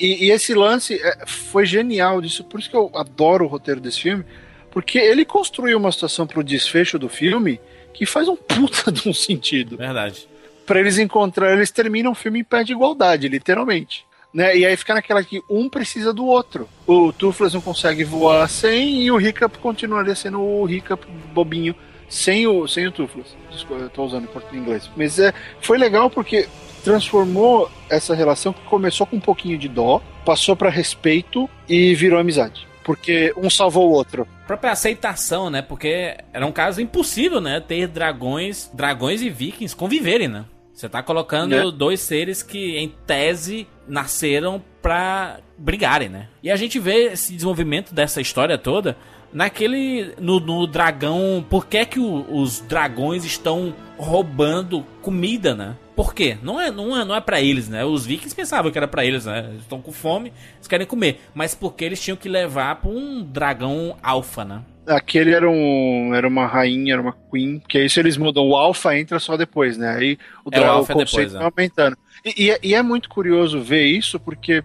E, e esse lance é, foi genial disso, por isso que eu adoro o roteiro desse filme, porque ele construiu uma situação pro desfecho do filme que faz um puta de um sentido. Verdade. Pra eles encontrarem, eles terminam o filme em pé de igualdade, literalmente. Né? E aí fica naquela que um precisa do outro. O Toothless não consegue voar sem e o Hiccup continuaria sendo o Hiccup bobinho sem o, sem o Toothless. Desculpa, eu tô usando em português inglês. Mas é, foi legal porque transformou essa relação que começou com um pouquinho de dó, passou pra respeito e virou amizade. Porque um salvou o outro. própria aceitação, né? Porque era um caso impossível, né? Ter dragões, dragões e vikings conviverem, né? Você tá colocando Né? dois seres que, em tese, nasceram pra brigarem, né? E a gente vê esse desenvolvimento dessa história toda naquele. no, no dragão. Por que, que o- os dragões estão roubando comida, né? Por quê? Não é, não é, não é pra eles, né? Os vikings pensavam que era pra eles, né? Eles estão com fome, eles querem comer. Mas porque eles tinham que levar pra um dragão alfa, né? Aquele era, um, era uma rainha, era uma queen, que isso eles mudam. O alfa entra só depois, né? Aí o, É, o alpha é conceito depois, né? aumentando. E, e é- e é muito curioso ver isso, porque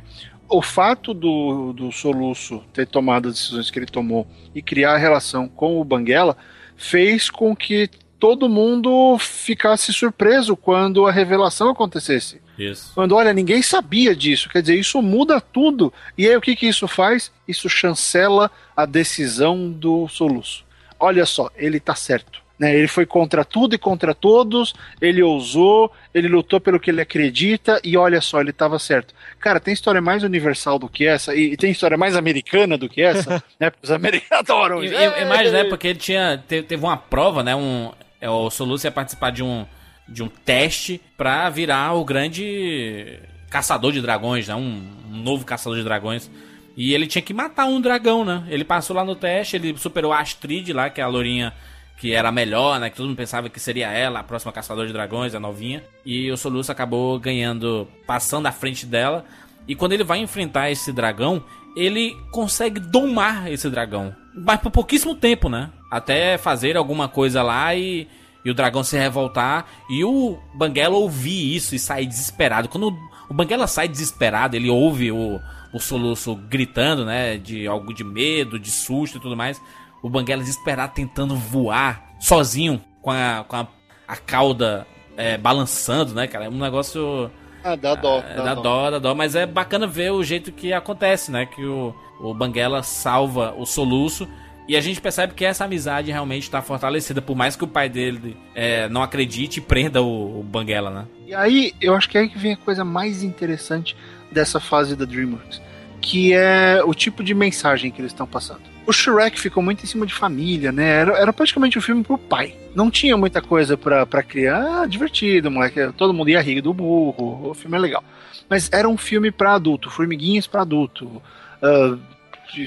o fato do, do Soluço ter tomado as decisões que ele tomou e criar a relação com o Banguela fez com que todo mundo ficasse surpreso quando a revelação acontecesse. Isso. Quando, olha, ninguém sabia disso. Quer dizer, isso muda tudo. E aí o que, que isso faz? Isso chancela a decisão do soluço. Olha só, ele tá certo. Né? Ele foi contra tudo e contra todos, ele ousou, ele lutou pelo que ele acredita, e olha só, ele estava certo. Cara, tem história mais universal do que essa, e, e tem história mais americana do que essa, né? Porque os americanos adoram isso. e, e mais, né, porque ele tinha. te- Teve uma prova, né? Um, é, o Soluço ia participar de um, de um teste pra virar o grande caçador de dragões, né? Um, um novo caçador de dragões. E ele tinha que matar um dragão, né? Ele passou lá no teste, ele superou a Astrid lá, que é a lourinha que era a melhor, né? Que todo mundo pensava que seria ela, a próxima caçadora de dragões, a novinha. E o Soluço acabou ganhando, passando à frente dela. E quando ele vai enfrentar esse dragão, ele consegue domar esse dragão. Mas por pouquíssimo tempo, né? Até fazer alguma coisa lá e, e o dragão se revoltar. E o Banguela ouvir isso e sair desesperado. Quando o Banguela sai desesperado, ele ouve o, o Soluço gritando, né? De algo de medo, de susto e tudo mais o Banguela desesperado tentando voar sozinho com a, com a, a cauda é, balançando, né, cara? É um negócio. Ah, dá dó. É, dá, dá dó. dó, dá dó. Mas é bacana ver o jeito que acontece, né? Que o, o Banguela salva o soluço. E a gente percebe que essa amizade realmente está fortalecida, por mais que o pai dele é, não acredite e prenda o, o Banguela, né? E aí, eu acho que é aí que vem a coisa mais interessante dessa fase da DreamWorks, que é o tipo de mensagem que eles estão passando. O Shrek ficou muito em cima de família, né? Era, era praticamente um filme pro pai. Não tinha muita coisa pra, pra criar. Ah, divertido, moleque. Todo mundo ia rir do burro. O filme é legal. Mas era um filme para adulto. Formiguinhas para adulto. Uh,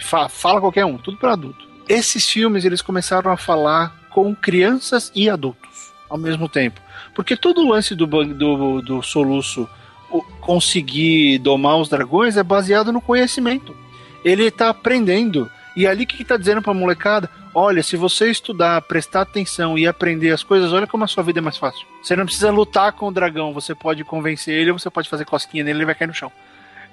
fa fala qualquer um. Tudo para adulto. Esses filmes, eles começaram a falar com crianças e adultos ao mesmo tempo. Porque todo o lance do, do, do soluço conseguir domar os dragões é baseado no conhecimento. Ele está aprendendo e ali que está dizendo para a molecada: olha, se você estudar, prestar atenção e aprender as coisas, olha como a sua vida é mais fácil. Você não precisa lutar com o dragão, você pode convencer ele, ou você pode fazer cosquinha nele, ele vai cair no chão.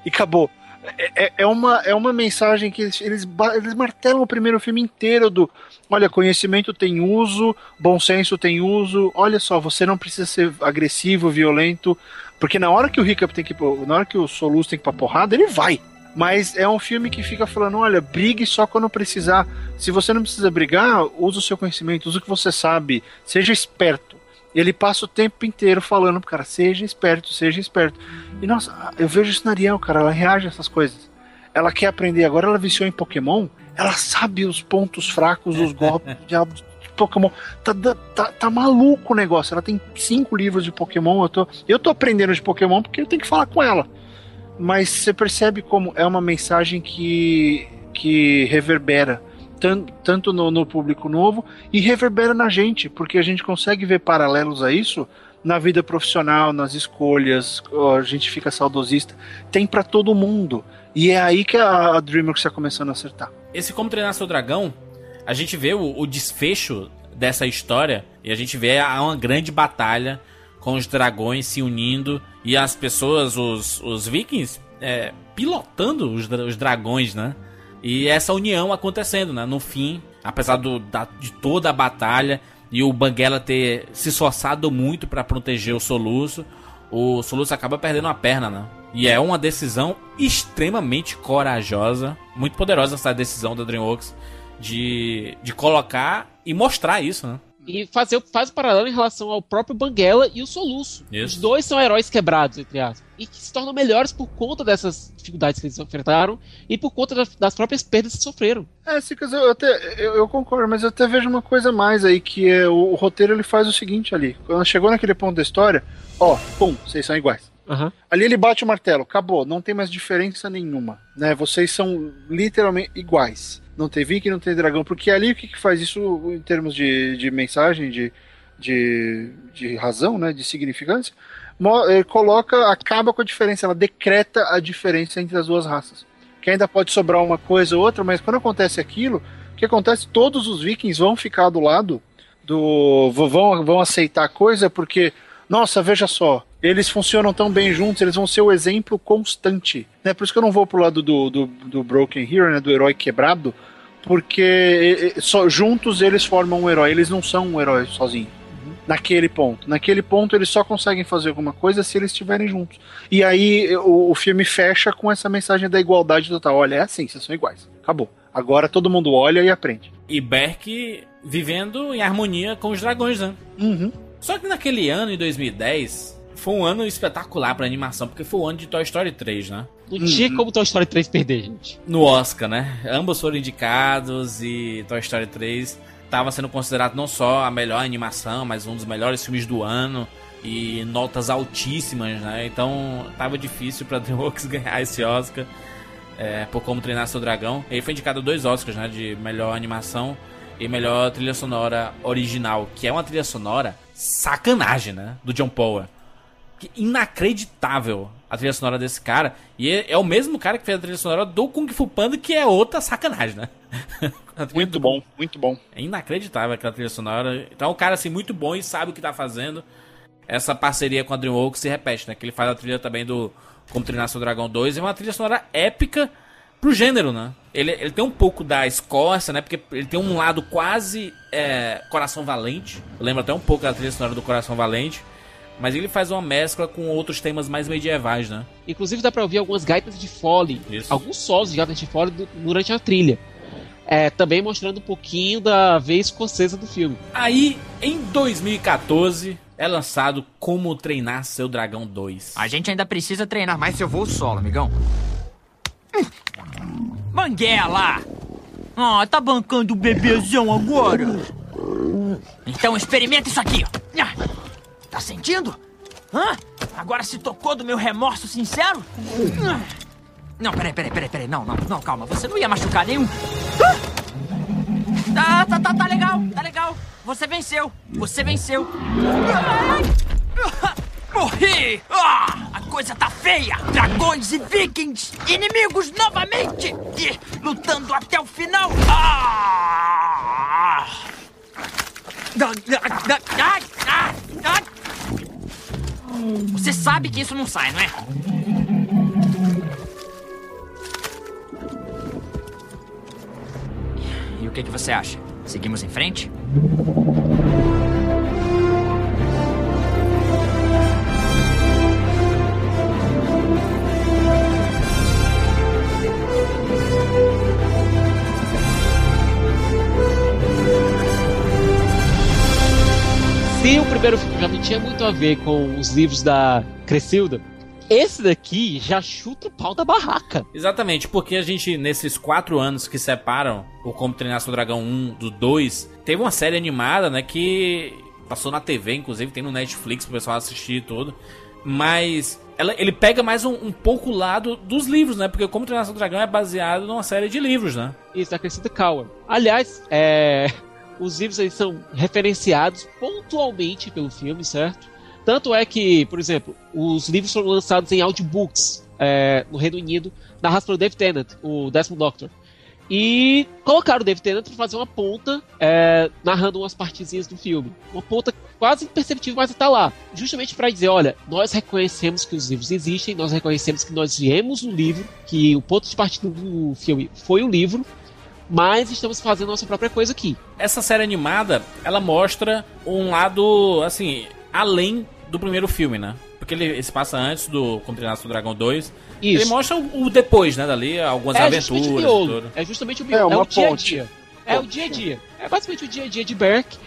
E acabou. É, é, é uma, é uma mensagem que eles, eles, eles martelam o primeiro filme inteiro do olha, conhecimento tem uso, bom senso tem uso, olha só, você não precisa ser agressivo, violento, porque na hora que o Hiccup tem que na hora que o Solus tem que ir pra porrada, ele vai. Mas é um filme que fica falando: olha, brigue só quando precisar. Se você não precisa brigar, use o seu conhecimento, use o que você sabe, seja esperto. Ele passa o tempo inteiro falando pro cara: seja esperto, seja esperto. E nossa, eu vejo isso na Ariel, cara, ela reage a essas coisas. Ela quer aprender, agora ela viciou em Pokémon, ela sabe os pontos fracos, os golpes de Pokémon. Tá, tá, tá maluco o negócio. Ela tem cinco livros de Pokémon. Eu tô, eu tô aprendendo de Pokémon porque eu tenho que falar com ela mas você percebe como é uma mensagem que, que reverbera tanto no, no, público novo e reverbera na gente, porque a gente consegue ver paralelos a isso na vida profissional, nas escolhas, a gente fica saudosista. Tem para todo mundo. E é aí que a, a DreamWorks está começando a acertar. Esse Como Treinar Seu Dragão, a gente vê o, o desfecho dessa história e a gente vê uma grande batalha com os dragões se unindo e as pessoas, os, os vikings, é, pilotando os, os dragões, né? E essa união acontecendo, né? No fim, apesar do, da, de toda a batalha e o Banguela ter se esforçado muito para proteger o Soluço, o Soluço acaba perdendo a perna, né? E é uma decisão extremamente corajosa, muito poderosa essa decisão da DreamWorks de, de colocar e mostrar isso, né? E fazer, faz o paralelo em relação ao próprio Banguela e o Soluço. Isso. Os dois são heróis quebrados, entre aspas. E que se tornam melhores por conta dessas dificuldades que eles enfrentaram e por conta das próprias perdas que sofreram. É, Cicas, eu, até, eu, eu, concordo, mas eu até vejo uma coisa mais aí, que é o, o, roteiro ele faz o seguinte ali. Quando chegou naquele ponto da história, ó, pum, vocês são iguais. Uhum. Ali ele bate o martelo, acabou, não tem mais diferença nenhuma. Né? Vocês são literalmente iguais não tem Viking, não tem dragão, porque ali o que, que faz isso em termos de, de mensagem, de, de, de razão, né, de significância, eh, coloca, acaba com a diferença, ela decreta a diferença entre as duas raças. Que ainda pode sobrar uma coisa ou outra, mas quando acontece aquilo, o que acontece? Todos os vikings vão ficar do lado do. vão, vão aceitar a coisa, porque, nossa, veja só, eles funcionam tão bem juntos, eles vão ser o exemplo constante. Né? Por isso que eu não vou pro lado do, do, do Broken Hero, né? do herói quebrado, porque só, juntos eles formam um herói, eles não são um herói sozinho. Uhum. Naquele ponto. Naquele ponto eles só conseguem fazer alguma coisa se eles estiverem juntos. E aí o, o filme fecha com essa mensagem da igualdade total. Olha, é assim, vocês são iguais. Acabou. Agora todo mundo olha e aprende. E Berk vivendo em harmonia com os dragões, né? Uhum. Só que naquele ano, em 2010, foi um ano espetacular pra animação, porque foi o ano de Toy Story 3, né? Não tinha uhum. como Toy Story 3 perder, gente. No Oscar, né? Ambos foram indicados e Toy Story 3 estava sendo considerado não só a melhor animação, mas um dos melhores filmes do ano e notas altíssimas, né? Então tava difícil para DreamWorks ganhar esse Oscar é, por como treinar seu dragão. Ele foi indicado a dois Oscars, né? De melhor animação e melhor trilha sonora original, que é uma trilha sonora sacanagem, né? Do John Powell. Que inacreditável a trilha sonora desse cara. E é, é, o mesmo cara que fez a trilha sonora do Kung Fu Panda, que é outra sacanagem, né? muito bom, muito bom. É inacreditável aquela trilha sonora. Então é um cara assim muito bom e sabe o que tá fazendo. Essa parceria com a DreamWorks se repete, né? Que ele faz a trilha também do Como Treinar Seu Dragão 2. É uma trilha sonora épica pro gênero, né? Ele, ele tem um pouco da Escócia, né? Porque ele tem um lado quase é, Coração Valente. Lembra até um pouco da trilha sonora do Coração Valente. Mas ele faz uma mescla com outros temas mais medievais, né? Inclusive dá pra ouvir algumas gaitas de fole, Isso. alguns solos de gaitas de fole durante a trilha. É, também mostrando um pouquinho da veia escocesa do filme. Aí, em 2014, é lançado Como Treinar Seu Dragão 2. A gente ainda precisa treinar mais seu voo solo, amigão. Manguela! Ah, tá bancando o bebezão agora? Então experimenta isso aqui, ó. Tá sentindo? Hã? Agora se tocou do meu remorso sincero? Não, peraí, peraí, peraí, peraí. Não, não, não, calma. Você não ia machucar nenhum. Tá, tá, tá, tá legal, tá legal. Você venceu. Você venceu. Morri! Ah, a coisa tá feia! Dragões e vikings! Inimigos novamente! E lutando até o final! Ah! Ai, ai, ai, você sabe que isso não sai, não é? E o que, que você acha? Seguimos em frente? Se o primeiro filme já não tinha muito a ver com os livros da Crescilda, esse daqui já chuta o pau da barraca. Exatamente, porque a gente, nesses quatro anos que separam o Como Treinar Seu Dragão 1 do 2, teve uma série animada, né, que passou na TV, inclusive, tem no Netflix pro pessoal assistir e tudo. Mas ela, ele pega mais um, um pouco o lado dos livros, né? Porque Como Treinar Seu Dragão é baseado numa série de livros, né? Isso, da Crescida Cower. Aliás, é os livros eles são referenciados pontualmente pelo filme, certo? Tanto é que, por exemplo, os livros foram lançados em audiobooks é, no Reino Unido, narrados pelo Dave Tennant, o décimo Doctor. E colocaram o Dave Tennant para fazer uma ponta é, narrando umas partezinhas do filme. Uma ponta quase imperceptível, mas está lá. Justamente para dizer: olha, nós reconhecemos que os livros existem, nós reconhecemos que nós viemos o livro, que o ponto de partida do filme foi o livro, mas estamos fazendo nossa própria coisa aqui. Essa série animada, ela mostra um lado, assim, além do primeiro filme, né? Porque ele, se passa antes do Como Treinar do Dragão 2. Isso. Ele mostra o, o, depois, né, dali, algumas é aventuras. Justamente é justamente o miolo. É, é o dia a dia. É o dia a dia. É basicamente o dia a dia de Berk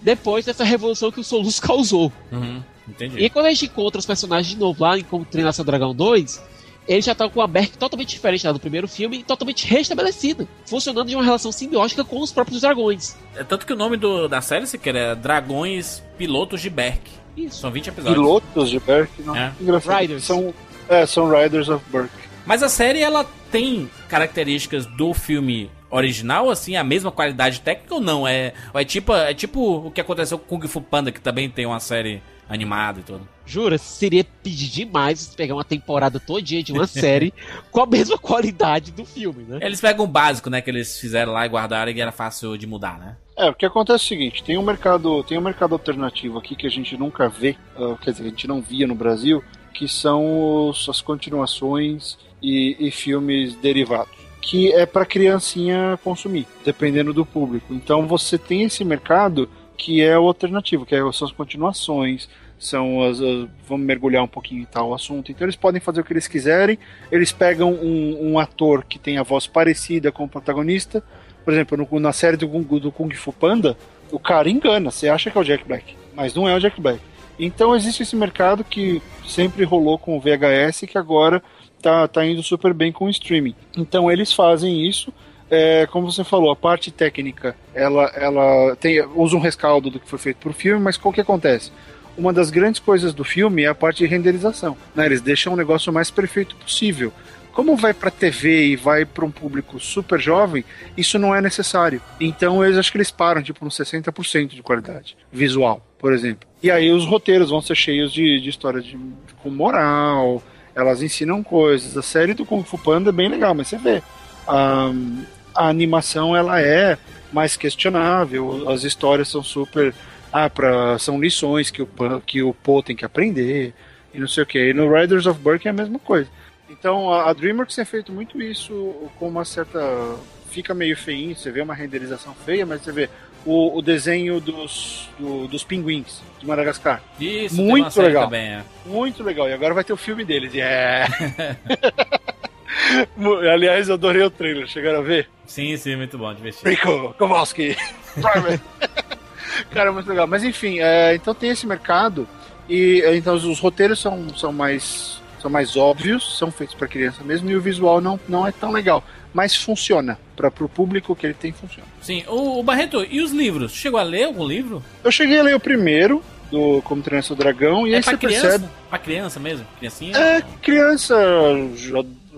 depois dessa revolução que o Solus causou. Uhum, entendi. E quando a gente encontra os personagens de novo lá em Como Treinar do Dragão 2, ele já tá com a Berk totalmente diferente lá do primeiro filme e totalmente restabelecida, funcionando de uma relação simbiótica com os próprios dragões. É tanto que o nome do, da série se quer é Dragões Pilotos de Berk. Isso. São 20 episódios. Pilotos de Berk? Não. É. Engraçado. Riders. São, é, são Riders of Berk. Mas a série, ela tem características do filme original, assim, a mesma qualidade técnica ou não? É, é, tipo, é tipo o que aconteceu com Kung Fu Panda, que também tem uma série animado e tudo. Jura? Seria pedir demais pegar uma temporada todinha de uma série com a mesma qualidade do filme, né? Eles pegam o básico, né, que eles fizeram lá e guardaram e era fácil de mudar, né? É, o que acontece é o seguinte, tem um mercado, tem um mercado alternativo aqui que a gente nunca vê, uh, quer dizer, a gente não via no Brasil, que são os, as continuações e, e filmes derivados que é para criancinha consumir, dependendo do público. Então você tem esse mercado que é o alternativo, que é, são as continuações, são as, as, vamos mergulhar um pouquinho em tal assunto. Então eles podem fazer o que eles quiserem. Eles pegam um, um ator que tem a voz parecida com o protagonista. Por exemplo, no, na série do, do Kung Fu Panda, o cara engana. Você acha que é o Jack Black, mas não é o Jack Black. Então existe esse mercado que sempre rolou com o VHS que agora tá, tá indo super bem com o streaming. Então eles fazem isso é, como você falou, a parte técnica, ela, ela tem, usa um rescaldo do que foi feito pro filme, mas o que acontece? Uma das grandes coisas do filme é a parte de renderização. Né? Eles deixam o negócio mais perfeito possível. Como vai pra TV e vai para um público super jovem, isso não é necessário. Então eles acho que eles param, tipo, nos 60% de qualidade visual, por exemplo. E aí os roteiros vão ser cheios de, de história de, com moral, elas ensinam coisas. A série do Kung Fu Panda é bem legal, mas você vê. A, a animação ela é mais questionável, as histórias são super. Ah, pra, são lições que o, que o Po tem que aprender, e não sei o que. E no Riders of Burke é a mesma coisa. Então a, a DreamWorks tem feito muito isso com uma certa. Fica meio feinho, você vê uma renderização feia, mas você vê o, o desenho dos, do, dos pinguins de Madagascar. Isso, muito legal. Também, é. Muito legal. E agora vai ter o filme deles. Yeah. Aliás, eu adorei o trailer. Chegaram a ver? Sim, sim, muito bom, divertido. Rico, Kowalski, Cara, muito legal. Mas enfim, é, então tem esse mercado. E então os roteiros são, são mais são mais óbvios, são feitos para criança mesmo, e o visual não, não é tão legal. Mas funciona. Para o público que ele tem, funciona. Sim. O, o, Barreto, e os livros? Chegou a ler algum livro? Eu cheguei a ler o primeiro, do Como Treinar Seu Dragão, e é aí você criança? percebe. Pra criança mesmo? Criancinha? É, criança,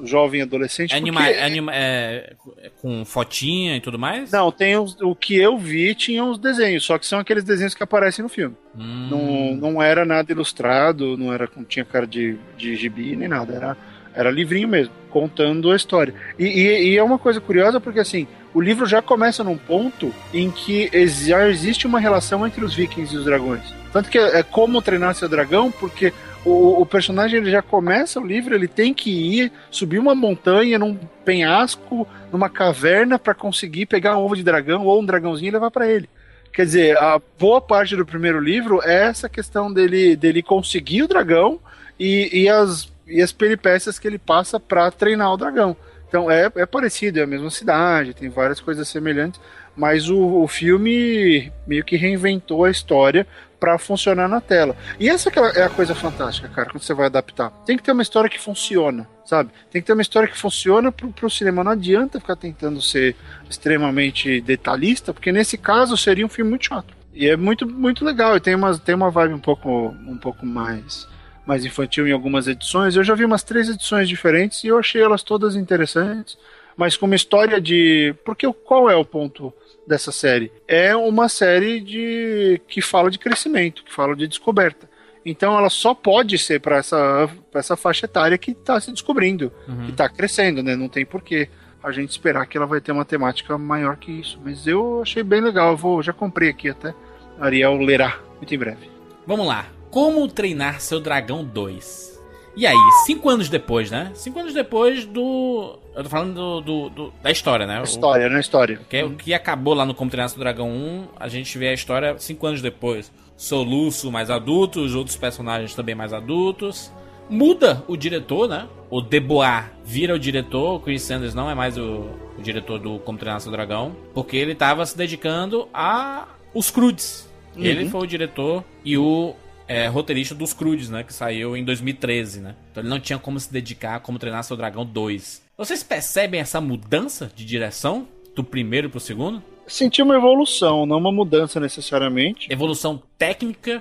jovem adolescente. É, anima, porque... anima é, com fotinha e tudo mais? Não, tem os, o que eu vi tinha os desenhos, só que são aqueles desenhos que aparecem no filme. Hum. Não, não era nada ilustrado, não era tinha cara de, de gibi nem nada, era, era livrinho mesmo, contando a história. E, e, e é uma coisa curiosa porque assim, o livro já começa num ponto em que já existe uma relação entre os vikings e os dragões. Tanto que é, como treinar seu dragão, porque o, o, personagem ele já começa o livro, ele tem que ir subir uma montanha num penhasco, numa caverna para conseguir pegar um ovo de dragão ou um dragãozinho e levar para ele. Quer dizer, a boa parte do primeiro livro é essa questão dele, dele conseguir o dragão e, e, as, e as peripécias que ele passa para treinar o dragão. Então é, é parecido, é a mesma cidade, tem várias coisas semelhantes, mas o, o filme meio que reinventou a história para funcionar na tela. E essa é a coisa fantástica, cara, quando você vai adaptar. Tem que ter uma história que funciona, sabe? Tem que ter uma história que funciona pro, pro cinema. Não adianta ficar tentando ser extremamente detalhista, porque nesse caso seria um filme muito chato. E é muito, muito legal. E tem uma, tem uma vibe um pouco, um pouco mais, mais infantil em algumas edições. Eu já vi umas três edições diferentes e eu achei elas todas interessantes. Mas com uma história de. Porque qual é o ponto dessa série. É uma série de que fala de crescimento, que fala de descoberta. Então ela só pode ser para essa, essa faixa etária que está se descobrindo, uhum. que está crescendo, né? Não tem porquê a gente esperar que ela vai ter uma temática maior que isso. Mas eu achei bem legal, eu vou, já comprei aqui até. Ariel lerá muito em breve. Vamos lá. Como treinar seu dragão 2? E aí, cinco anos depois, né? Cinco anos depois do. Eu tô falando do, do, do da história, né? História, o, né? História. Que, hum. O que acabou lá no Como Treinar do Dragão 1, a gente vê a história cinco anos depois. Soluço mais adulto, os outros personagens também mais adultos. Muda o diretor, né? O Debois vira o diretor, o Chris Sanders não é mais o, o diretor do Como Treinar do Dragão, porque ele estava se dedicando a os Crudes. Uhum. Ele foi o diretor e o é, roteirista dos Crudes, né? Que saiu em 2013, né? Então ele não tinha como se dedicar a como treinar seu dragão 2. Vocês percebem essa mudança de direção do primeiro pro segundo? Senti uma evolução, não uma mudança necessariamente. Evolução técnica.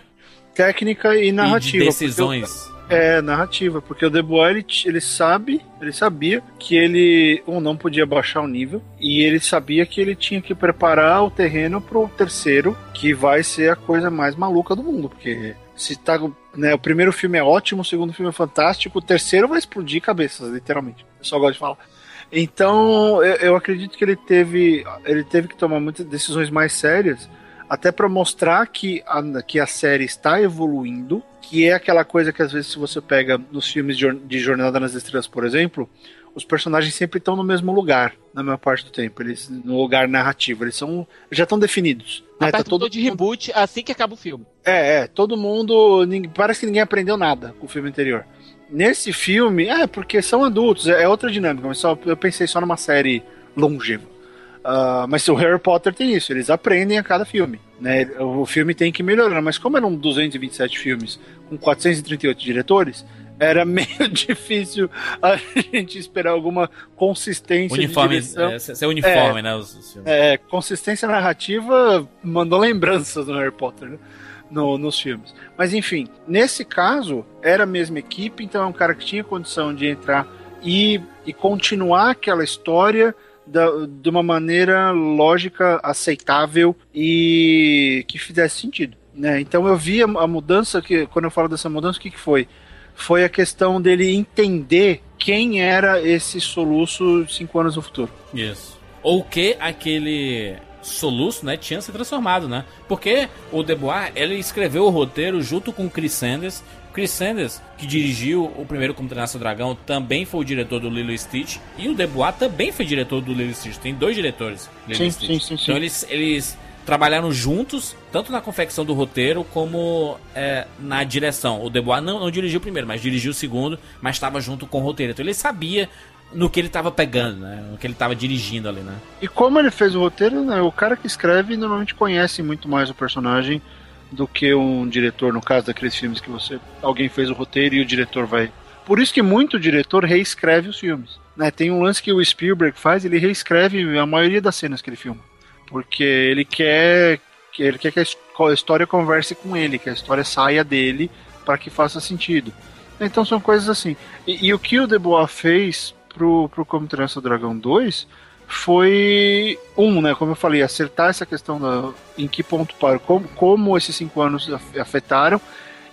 Técnica e narrativa. E de decisões. É, narrativa, porque o Debois ele, ele sabe, ele sabia que ele um, não podia baixar o nível e ele sabia que ele tinha que preparar o terreno pro terceiro, que vai ser a coisa mais maluca do mundo, porque se tá, né, o primeiro filme é ótimo, o segundo filme é fantástico, o terceiro vai explodir cabeças, literalmente. Eu só gosto de falar. Então, eu, eu acredito que ele teve, ele teve que tomar muitas decisões mais sérias, até para mostrar que a, que a série está evoluindo, que é aquela coisa que às vezes se você pega nos filmes de, de Jornada nas Estrelas, por exemplo, os personagens sempre estão no mesmo lugar, na maior parte do tempo. Eles no lugar narrativo, eles são já estão definidos. Né? Tá todo de reboot assim que acaba o filme. É, é, todo mundo, ninguém, parece que ninguém aprendeu nada com o filme anterior. Nesse filme, é porque são adultos, é, é outra dinâmica, mas só, eu pensei só numa série longeva. Uh, mas o Harry Potter tem isso, eles aprendem a cada filme. Né? O filme tem que melhorar, mas como eram 227 filmes com 438 diretores, era meio difícil a gente esperar alguma consistência uniforme, de direção. É, ser uniforme, é, né? Os, os é, consistência narrativa mandou lembranças no Harry Potter, né? no, nos filmes. Mas enfim, nesse caso, era a mesma equipe, então é um cara que tinha condição de entrar e, e continuar aquela história da, de uma maneira lógica, aceitável e que fizesse sentido. Né? Então eu vi a, a, mudança, que quando eu falo dessa mudança, o que, que foi? Foi a questão dele entender quem era esse soluço cinco anos no futuro. Isso. Ou que aquele soluço, né, tinha se transformado, né? Porque o Debois, ele escreveu o roteiro junto com Chris Sanders. Chris Sanders, que dirigiu o primeiro Como Treinar Seu Dragão, também foi o diretor do Lilo Stitch. E o Debois também foi diretor do Lilo Stitch. Tem dois diretores. Sim, sim, sim, sim, Então eles, eles trabalharam juntos, tanto na confecção do roteiro como é, na direção. O Debois não, não dirigiu o primeiro, mas dirigiu o segundo, mas estava junto com o roteiro. Então ele sabia no que ele estava pegando, né? No que ele estava dirigindo ali, né? E como ele fez o roteiro, né? O cara que escreve normalmente conhece muito mais o personagem do que um diretor, no caso daqueles filmes que você alguém fez o roteiro e o diretor vai. Por isso que muito diretor reescreve os filmes. Né? Tem um lance que o Spielberg faz, ele reescreve a maioria das cenas que ele filma. Porque ele quer ele quer que a história converse com ele, que a história saia dele para que faça sentido. Então são coisas assim. E, e o que o Debois fez pro, pro Como Seu Dragão 2 foi um, né? Como eu falei, acertar essa questão da, em que ponto para, como, como esses cinco anos afetaram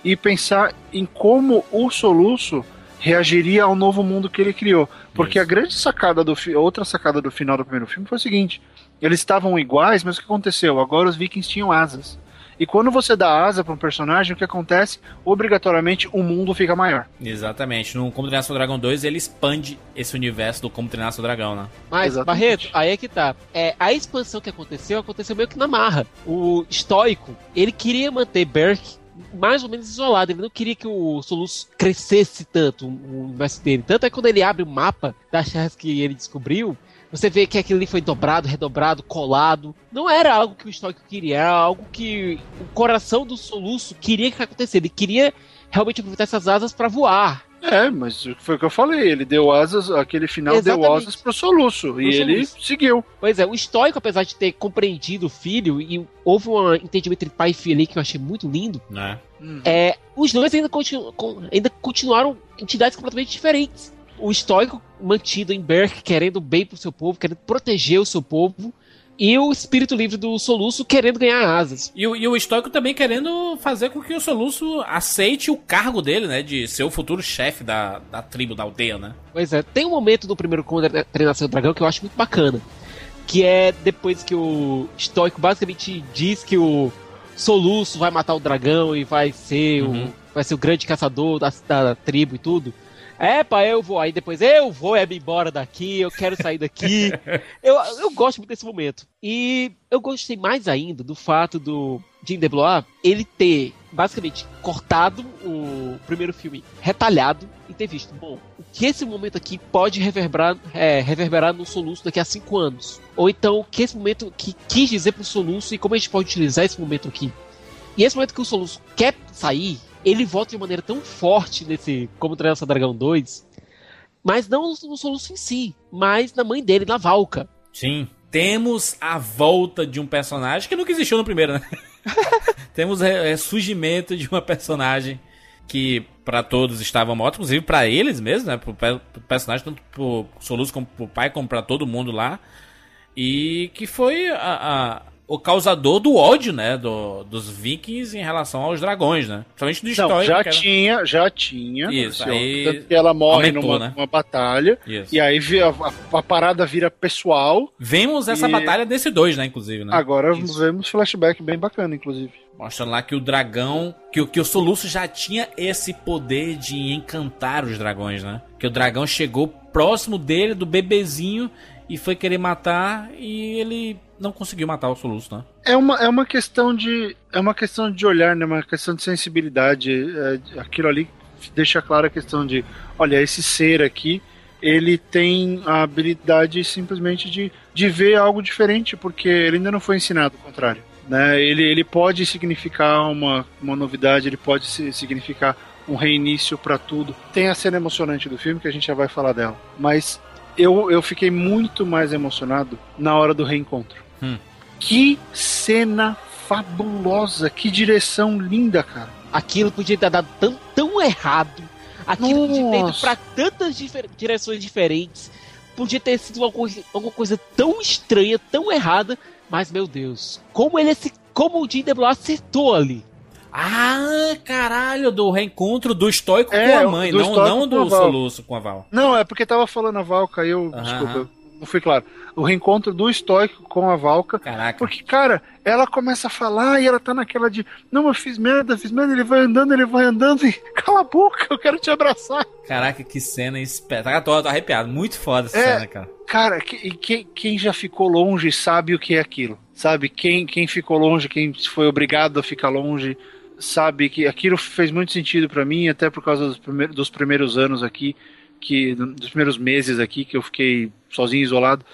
e pensar em como o soluço reagiria ao novo mundo que ele criou. Porque Isso. a grande sacada do outra sacada do final do primeiro filme foi o seguinte: eles estavam iguais, mas o que aconteceu? Agora os vikings tinham asas. E quando você dá asa para um personagem, o que acontece? Obrigatoriamente o mundo fica maior. Exatamente. No Como Treinar Seu Dragão 2, ele expande esse universo do Como Treinar Seu Dragão, né? Mas, Exatamente. Barreto, aí é que tá. É, a expansão que aconteceu, aconteceu meio que na marra. O estoico, ele queria manter Berk mais ou menos isolado. Ele não queria que o Soluço crescesse tanto, o universo dele. Tanto é que quando ele abre o mapa das terras que ele descobriu, você vê que aquilo ali foi dobrado, redobrado, colado. Não era algo que o estoico queria, era algo que o coração do soluço queria que acontecesse. Ele queria realmente aproveitar essas asas para voar. É, mas foi o que eu falei. Ele deu asas, aquele final Exatamente. deu asas pro soluço. Pro e soluço. ele seguiu. Pois é, o estoico, apesar de ter compreendido o filho, e houve um entendimento entre pai e filho ali que eu achei muito lindo. É. é os dois ainda, continu, ainda continuaram entidades completamente diferentes o estoico mantido em Berk, querendo bem pro seu povo, querendo proteger o seu povo, e o espírito livre do Soluço querendo ganhar asas. E o, e o estoico também querendo fazer com que o Soluço aceite o cargo dele, né? De ser o futuro chefe da, da tribo, da aldeia, né? Pois é, tem um momento do primeiro Treinação do Dragão que eu acho muito bacana. Que é depois que o estoico basicamente diz que o Soluço vai matar o dragão e vai ser, uhum. o, vai ser o grande caçador da, da tribo e tudo. É, pai, eu vou. Aí depois eu vou é me embora daqui, eu quero sair daqui. eu, eu gosto muito desse momento. E eu gostei mais ainda do fato do Jim DeBlois ele ter basicamente cortado o primeiro filme retalhado e ter visto, bom, o que esse momento aqui pode reverberar, é, reverberar no soluço daqui a cinco anos? Ou então, o que esse momento que quis dizer pro soluço e como a gente pode utilizar esse momento aqui? E esse momento que o soluço quer sair, ele volta de maneira tão forte nesse Como Treinar Seu Dragão 2, mas não no Soluço em si, mas na mãe dele, na Valka. Sim. Temos a volta de um personagem que nunca existiu no primeiro, né? Temos o surgimento de uma personagem que para todos estava morta, inclusive para eles mesmos, né? Pro, pro personagem, tanto pro Soluço como pro pai, como para todo mundo lá. E que foi a o causador do ódio, né, do, dos vikings em relação aos dragões, né? Principalmente do histórico. Já era... tinha, já tinha. Isso, aí... Tanto que ela morre aumentou, numa, né? numa batalha. Isso. E aí a, a, a, parada vira pessoal. Vemos essa e... batalha desse dois, né, inclusive, né? Agora Isso. vemos flashback bem bacana, inclusive. Mostrando lá que o dragão. Que, que o Soluço já tinha esse poder de encantar os dragões, né? Que o dragão chegou próximo dele, do bebezinho, e foi querer matar, e ele não conseguiu matar o Soluço, né? É uma, é uma questão de é uma questão de olhar, né? Uma questão de sensibilidade. É, aquilo ali deixa clara a questão de, olha, esse ser aqui, ele tem a habilidade simplesmente de, de ver algo diferente, porque ele ainda não foi ensinado o contrário. Né? Ele, ele pode significar uma, uma novidade, ele pode significar um reinício para tudo. Tem a cena emocionante do filme que a gente já vai falar dela, mas eu, eu fiquei muito mais emocionado na hora do reencontro. Hum. Que cena fabulosa, que direção linda, cara. Aquilo podia ter dado tão, tão errado. Aquilo podia ter ido Nossa. pra tantas difer- direções diferentes. Podia ter sido uma coisa, alguma coisa tão estranha, tão errada. Mas, meu Deus, como ele se. Como o Jim acertou ali. Ah, caralho, do reencontro do estoico É, com a mãe, não, não do soluço com a Val. Não, é porque tava falando a Valka, aí eu. Aham, Desculpa, não fui claro. O reencontro do estoico com a Valka. Caraca. Porque, cara, ela começa a falar e ela tá naquela de. Não, eu fiz merda, fiz merda, ele vai andando, ele vai andando e. Cala a boca, eu quero te abraçar. Caraca, que cena espetacular. Tô, tô arrepiado. Muito foda essa É. cena, cara. Cara, que- e quem, quem já ficou longe sabe o que é aquilo. Sabe? Quem, quem ficou longe, quem foi obrigado a ficar longe, sabe que aquilo fez muito sentido pra mim, até por causa dos primeiros, dos primeiros anos aqui, que dos primeiros meses aqui, que eu fiquei sozinho, isolado.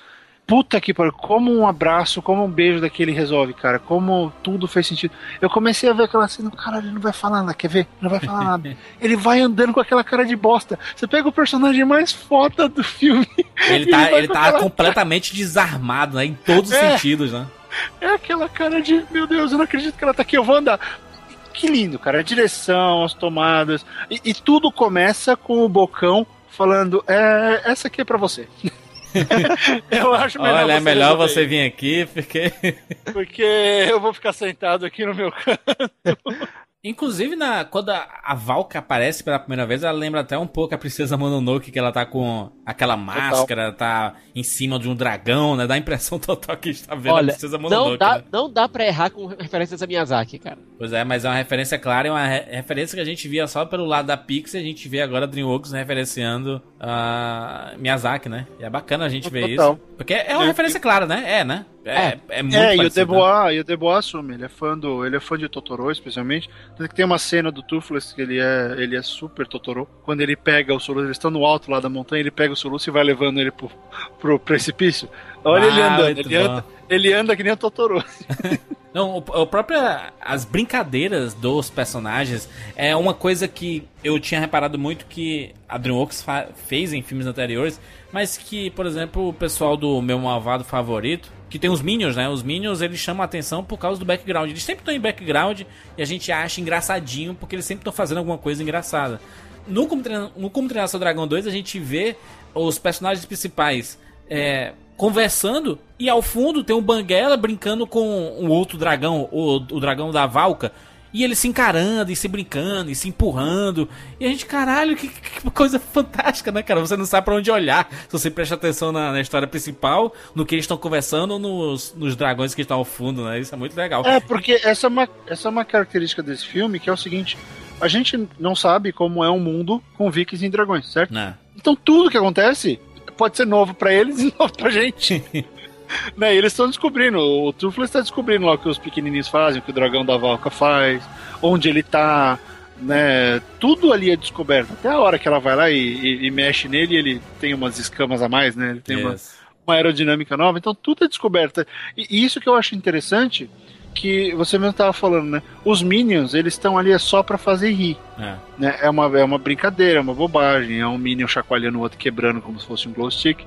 Puta que pariu, como um abraço, como um beijo daquele resolve, cara. Como tudo fez sentido. Eu comecei a ver aquela cena, caralho, ele não vai falar nada, quer ver? Não vai falar nada. ele vai andando com aquela cara de bosta. Você pega o personagem mais foda do filme. Ele tá, ele com tá aquela- completamente desarmado, né? Em todos os É. sentidos, né? É aquela cara de, meu Deus, eu não acredito que ela tá aqui, eu vou andar. Que lindo, cara. A direção, as tomadas. E, e tudo começa com o Bocão falando: é, essa aqui é pra você. eu acho melhor Olha, é você melhor você vir aqui, porque. Porque eu vou ficar sentado aqui no meu canto. Inclusive, na, quando a, a Valka aparece pela primeira vez, ela lembra até um pouco a Princesa Mononoke, que ela tá com aquela máscara, tá em cima de um dragão, né? Dá a impressão total que a gente tá vendo a Olha, Princesa não Mononoke, dá, né? não dá pra errar com referências a Miyazaki, cara. Pois é, mas é uma referência clara, é uma re- referência que a gente via só pelo lado da Pixar, a gente vê agora a DreamWorks referenciando a Miyazaki, né? E é bacana a gente ver Total. isso. Porque é uma referência clara, né? É, né? É, é, muito É, e o parecido, né? Debois, e o Debois assume, ele é fã do, ele é fã de Totoro, especialmente. Tanto que tem uma cena do Toothless que ele é, ele é super Totoro. Quando ele pega o soluço, eles estão no alto lá da montanha, ele pega o soluço e vai levando ele pro, pro precipício. Olha ele Ah, andando, muito ele anda, ele anda que nem o Totoro. Não, o, o próprio, as brincadeiras dos personagens é uma coisa que eu tinha reparado muito que a DreamWorks fez em filmes anteriores, mas que, por exemplo, o pessoal do meu malvado favorito, que tem os Minions, né? Os Minions, eles chamam a atenção por causa do background. Eles sempre estão em background e a gente acha engraçadinho porque eles sempre estão fazendo alguma coisa engraçada. No Como Treinar, no Como Treinar Seu Dragão 2, a gente vê os personagens principais é, conversando e ao fundo tem o Banguela brincando com um outro dragão, o, o dragão da Valka. E eles se encarando e se brincando e se empurrando. E a gente, caralho, que, que coisa fantástica, né, cara? Você não sabe pra onde olhar se você presta atenção na, na história principal, no que eles estão conversando nos, nos dragões que estão ao fundo, né? Isso é muito legal. É, porque essa é, uma, essa é uma característica desse filme, que é o seguinte, a gente não sabe como é um mundo com vikings e dragões, certo? Né? Então tudo que acontece pode ser novo pra eles e novo pra gente. né, e eles estão descobrindo, o Truflo está descobrindo lá o que os pequenininhos fazem, o que o dragão da Valka faz, onde ele tá, né, tudo ali é descoberto. Até a hora que ela vai lá e, e- e mexe nele, ele tem umas escamas a mais, né, ele tem uma, Yes. uma aerodinâmica nova, então tudo é descoberto. E, e isso que eu acho interessante, que você mesmo estava falando, né, os Minions, eles estão ali só pra fazer rir É. né? É uma, é uma brincadeira, é uma bobagem, é um Minion chacoalhando o outro quebrando como se fosse um glow stick.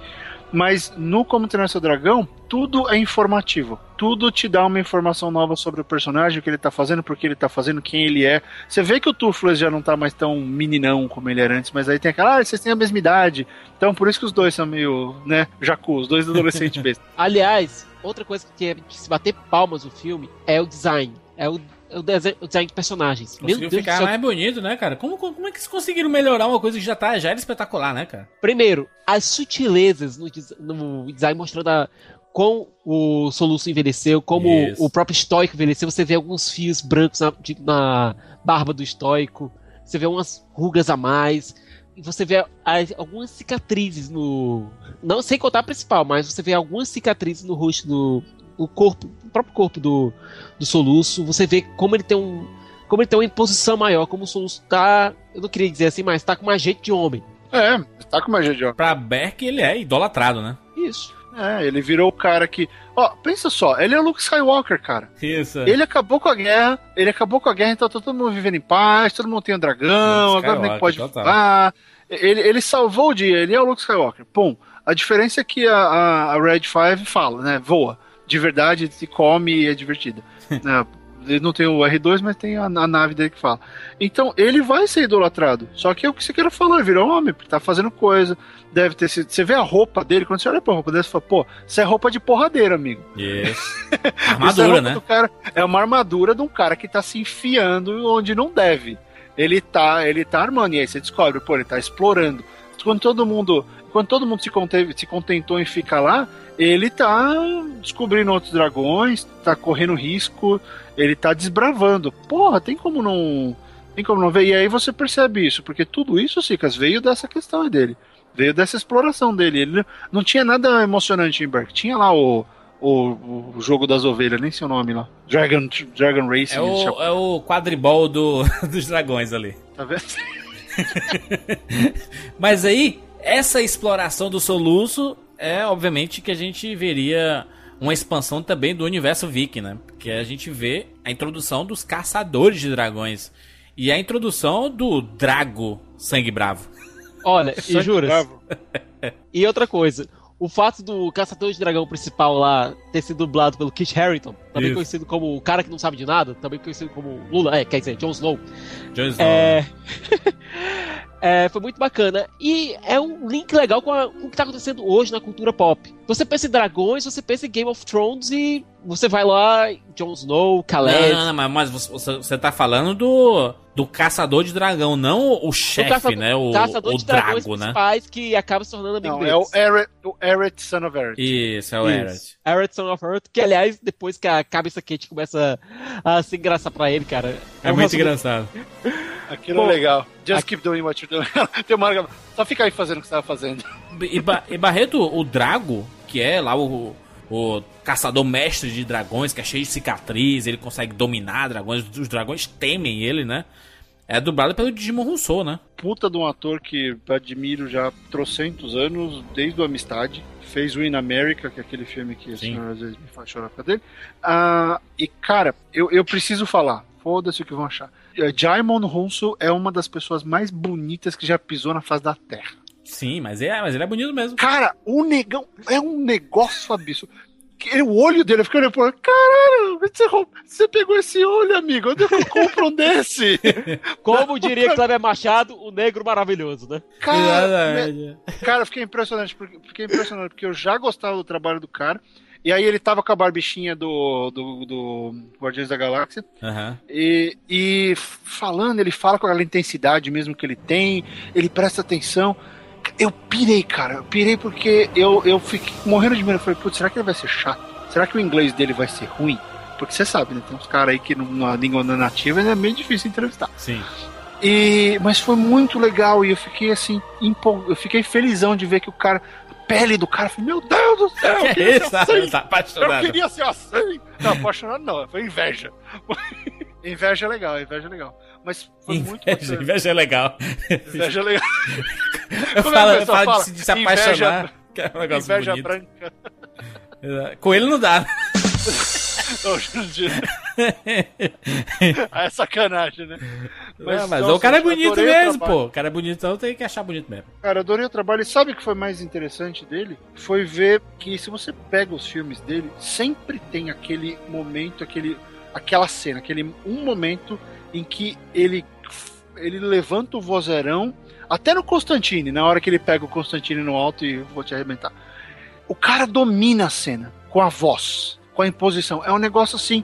Mas no Como Treinar Seu Dragão, tudo é informativo. Tudo te dá uma informação nova sobre o personagem, o que ele tá fazendo, por que ele tá fazendo, quem ele é. Você vê que o Toothless já não tá mais tão meninão como ele era antes, mas aí tem aquela, ah, vocês têm a mesma idade. Então por isso que os dois são meio, né, jacu, os dois adolescentes besta. Aliás, outra coisa que é se bater palmas no filme é o design. É o, o, dese- o design de personagens. Conseguiu ficar mais bonito, né, cara? Como, como, como é que eles conseguiram melhorar uma coisa que já, tá, já era espetacular, né, cara? Primeiro, as sutilezas no, no design mostrando a, como o soluço envelheceu, como Isso. o próprio estoico envelheceu. Você vê alguns fios brancos na, de- na barba do estoico. Você vê umas rugas a mais. E você vê as- algumas cicatrizes no. Não sem contar a principal, mas você vê algumas cicatrizes no rosto do. No corpo, no próprio corpo do, do soluço. Você vê como ele tem um. Como ele tem uma imposição maior, como o soluço tá. Eu não queria dizer assim, mas tá com mais jeito de homem. é, tá com uma gente, ó. Pra Berk, ele é idolatrado, né? Isso. É, ele virou o cara que. Ó, pensa só, ele é o Luke Skywalker, cara. Isso. Ele acabou com a guerra, ele acabou com a guerra, então tá todo mundo vivendo em paz, todo mundo tem um dragão, Luke agora nem pode voar. Ele, ele salvou o dia, ele é o Luke Skywalker. Pum. A diferença é que a, a, a Red 5 fala, né? Voa. De verdade, se come e é divertida. né, Ele não tem o R2, mas tem a, a, nave dele que fala. Então, ele vai ser idolatrado. Só que é o que você quer falar, ele virou homem, porque tá fazendo coisa. Deve ter sido. Você vê a roupa dele, quando você olha pra roupa dele, você fala, pô, isso é roupa de porradeiro, amigo. Yes. armadura, é né? Cara, é uma armadura de um cara que tá se enfiando onde não deve. Ele tá, ele tá armando, e aí você descobre, pô, ele tá explorando. Quando todo mundo. Quando todo mundo se, conteve, se contentou em ficar lá, ele tá descobrindo outros dragões, tá correndo risco, ele tá desbravando. Porra, tem como não. Tem como não ver? E aí você percebe isso, porque tudo isso, Sicas, veio dessa questão dele. Veio dessa exploração dele. Ele não tinha nada emocionante em Berk. Tinha lá o, o, o jogo das ovelhas, nem seu nome lá. Dragon, Dragon Racing. É o, é o quadribol do, dos dragões ali. Tá vendo? Mas aí, essa exploração do soluço é obviamente que a gente veria uma expansão também do universo Viking, né? Que a gente vê a introdução dos caçadores de dragões e a introdução do Drago Sangue Bravo. Olha, e juras. e outra coisa, o fato do caçador de dragão principal lá ter sido dublado pelo Kit Harington, também Isso. conhecido como o cara que não sabe de nada, também conhecido como Lula, é, quer dizer, Jon Snow. Jon Snow. É... É, foi muito bacana. E é um link legal com, a, com o que está acontecendo hoje na cultura pop. Você pensa em dragões, você pensa em Game of Thrones e você vai lá, Jon Snow, Khaled. Não, não, não mas você, você tá falando do, do caçador de dragão, não o chefe, né? O, caçador o de drago, né? que acaba se tornando amigo não, deles. É o Eret, o Eret Son of Eret. Isso, é o Eret. Eret Son of Eret, que aliás, depois que a cabeça quente começa a se engraçar pra ele, cara. É, é muito engraçado. Aquilo Pô, é legal. Just aqui... keep doing what you're doing. Tem uma... Só fica aí fazendo o que você tava fazendo. E, ba e Barreto, o Drago, que é lá o, o caçador mestre de dragões, que é cheio de cicatriz, ele consegue dominar dragões, os dragões temem ele, né? É dublado pelo Digimon Rousseau, né? Puta de um ator que admiro já trocentos anos, desde o Amistade. Fez o In America, que é aquele filme que a senhora às vezes me faz chorar pra dele. Ah, e, cara, eu, eu preciso falar. Foda-se o que vão achar. Jaimon Honsu é uma das pessoas mais bonitas que já pisou na face da Terra. Sim, mas é, mas ele é bonito mesmo. Cara, o negão é um negócio absurdo. O olho dele, eu fiquei olhando por caralho, você, você pegou esse olho, amigo. Onde é eu compro um desse? Como diria Cleber Machado, o negro maravilhoso, né? Cara, me, cara, fiquei impressionante, porque, fiquei impressionante, porque eu já gostava do trabalho do cara. E aí ele tava com a barbichinha do, do, do Guardiões da Galáxia. Uhum. E, e falando, ele fala com aquela intensidade mesmo que ele tem, ele presta atenção. Eu pirei, cara. Eu pirei porque eu, eu fiquei morrendo de medo. Eu falei, putz, será que ele vai ser chato? Será que o inglês dele vai ser ruim? Porque você sabe, né? Tem uns caras aí que na língua nativa é meio difícil entrevistar. Sim. E, mas foi muito legal e eu fiquei assim, empol... eu fiquei felizão de ver que o cara pele do cara. Falei, meu Deus do céu! Que é isso? Assim. Tá apaixonado. Eu queria ser assim. Não, apaixonado não, foi inveja. Inveja é legal, inveja é legal. Mas foi inveja, muito bacana. Inveja é legal. Inveja é legal. eu Como falo, é eu falo de, de, se apaixonar. Inveja, que é um negócio inveja bonito. branca. Com ele não dá. é sacanagem, né? Mas, é, mas nossa, o cara é bonito mesmo, o pô. O cara é bonito, então tem que achar bonito mesmo. Cara, adorei o trabalho. E sabe o que foi mais interessante dele? Foi ver que se você pega os filmes dele, sempre tem aquele momento, aquele, aquela cena, aquele um momento em que ele, ele levanta o vozeirão, até no Constantine, na hora que ele pega o Constantine no alto e vou te arrebentar. O cara domina a cena com a voz com a imposição. É um negócio assim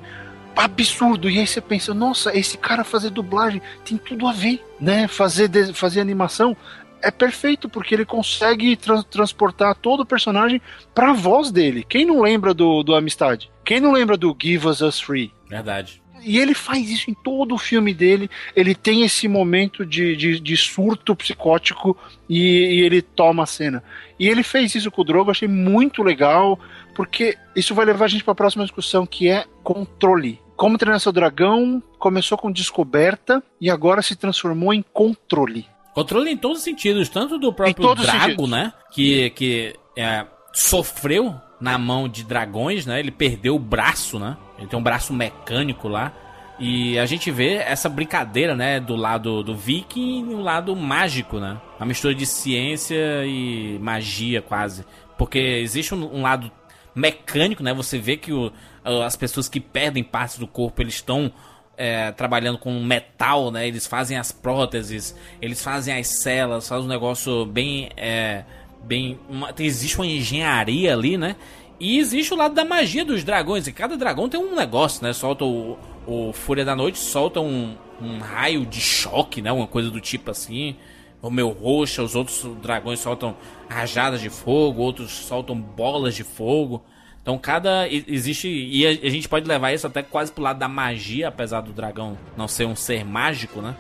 absurdo. E aí você pensa, nossa, esse cara fazer dublagem tem tudo a ver, né? Fazer, fazer animação é perfeito porque ele consegue tra transportar todo o personagem para a voz dele. Quem não lembra do, do Amistade? Quem não lembra do Give Us Us Free? Verdade. E ele faz isso em todo o filme dele. Ele tem esse momento de, de, de surto psicótico e, e, ele toma a cena. E ele fez isso com o Drogo, achei muito legal porque isso vai levar a gente para a próxima discussão, que é controle. Como treinar seu dragão começou com descoberta e agora se transformou em controle. Controle em todos os sentidos, tanto do próprio Drago, né? Que, que é, sofreu na mão de dragões, né? Ele perdeu o braço, né? Ele tem um braço mecânico lá. E a gente vê essa brincadeira, né, do lado do Viking e do lado mágico, né? Uma mistura de ciência e magia quase. Porque existe um, um lado mecânico, né? Você vê que o, as pessoas que perdem partes do corpo, eles estão é, trabalhando com metal, né? Eles fazem as próteses, eles fazem as celas, fazem um negócio bem. É, bem uma, existe uma engenharia ali, né? E existe o lado da magia dos dragões. E cada dragão tem um negócio, né? Solta o, o Fúria da Noite, solta um, um raio de choque, né? Uma coisa do tipo assim. O meu roxa, os outros dragões soltam rajadas de fogo, outros soltam bolas de fogo. Então cada existe e a, a, gente pode levar isso até quase pro lado da magia, apesar do dragão não ser um ser mágico, né?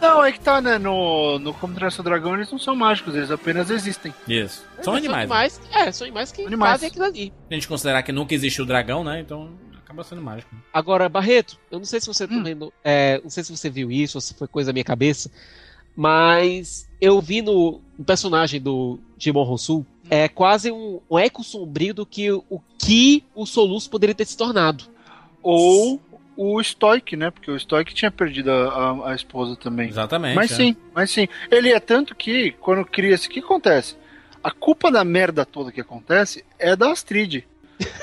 Não, é que tá, né? No, no Como Treinar Seu Dragão eles não são mágicos, eles apenas existem. Isso. São É, animais. São animais É, são animais que Animais. fazem aquilo ali. A gente considerar que nunca existiu o dragão, né? Então acaba sendo mágico. Agora, Barreto, eu não sei se você também. não- é, não sei se você viu isso ou se foi coisa da minha cabeça, mas eu vi no, no personagem do Jimon Honsu é quase um, um eco sombrio do que o que o Soluço poderia ter se tornado. Ou o Stoic, né? Porque o Stoic tinha perdido a, a- a esposa também. Exatamente. Mas é. sim, mas sim. Ele é tanto que, quando cria-se, o que acontece? A culpa da merda toda que acontece é da Astrid.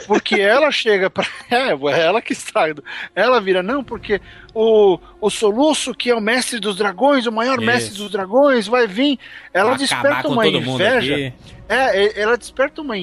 Porque ela chega pra. É, é ela que estraga. Ela vira, não, porque o, o Soluço, que é o mestre dos dragões, o maior Isso. mestre dos dragões, vai vir. Ela Vai desperta uma inveja. É, ela desperta uma,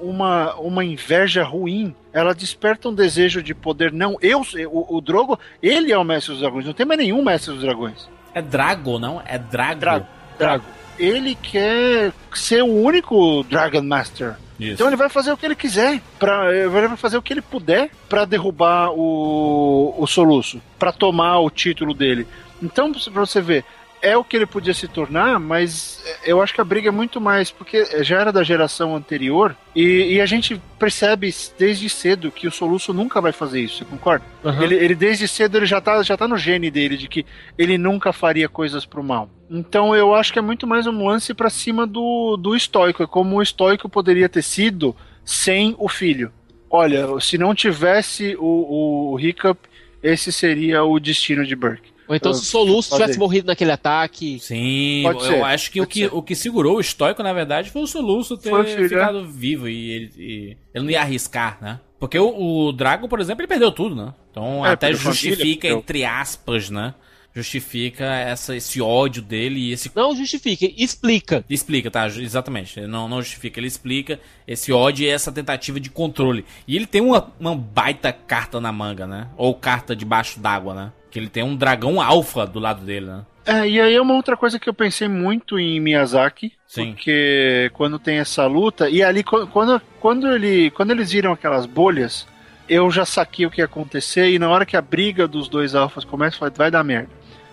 uma, uma inveja ruim. Ela desperta um desejo de poder. Não, eu, o, o Drogo, ele é o mestre dos dragões. Não tem mais nenhum mestre dos dragões. É Drago, não? É Drago. Drago. Drago. Ele quer ser o único Dragon Master. Isso. Então ele vai fazer o que ele quiser, pra, ele vai fazer o que ele puder pra derrubar o, o Soluço, pra tomar o título dele. Então, pra você ver, é o que ele podia se tornar, mas eu acho que a briga é muito mais, porque já era da geração anterior, e, e a gente percebe desde cedo que o Soluço nunca vai fazer isso, você concorda? Ele, ele desde cedo ele já tá, já tá no gene dele de que ele nunca faria coisas pro mal. Então eu acho que é muito mais um lance pra cima do, do estoico. É como o estoico poderia ter sido sem o filho. Olha, se não tivesse o, o Hiccup, esse seria o destino de Burke. Ou então, se o Soluço tivesse ir. morrido naquele ataque. Sim, Pode eu ser, acho que o, que ser. o que segurou o estoico, na verdade, foi o Soluço ter Foi ficado vivo e ele, e ele não ia arriscar, né? Porque o, o Drago, por exemplo, ele perdeu tudo, né? Então É, até justifica, família, entre aspas, né? Justifica essa, esse ódio dele e esse Não justifica, explica. Explica, tá? Exatamente. Não, não justifica, ele explica esse ódio e essa tentativa de controle. E ele tem uma, uma baita carta na manga, né? Ou carta debaixo d'água, né? Que ele tem um dragão alfa do lado dele, né? É, e aí é uma outra coisa que eu pensei muito em Miyazaki, Sim. porque quando tem essa luta, e ali qu- quando, quando, ele, quando eles viram aquelas bolhas, eu já saquei o que ia acontecer, e na hora que a briga dos dois alfas começa, eu falei, vai dar merda.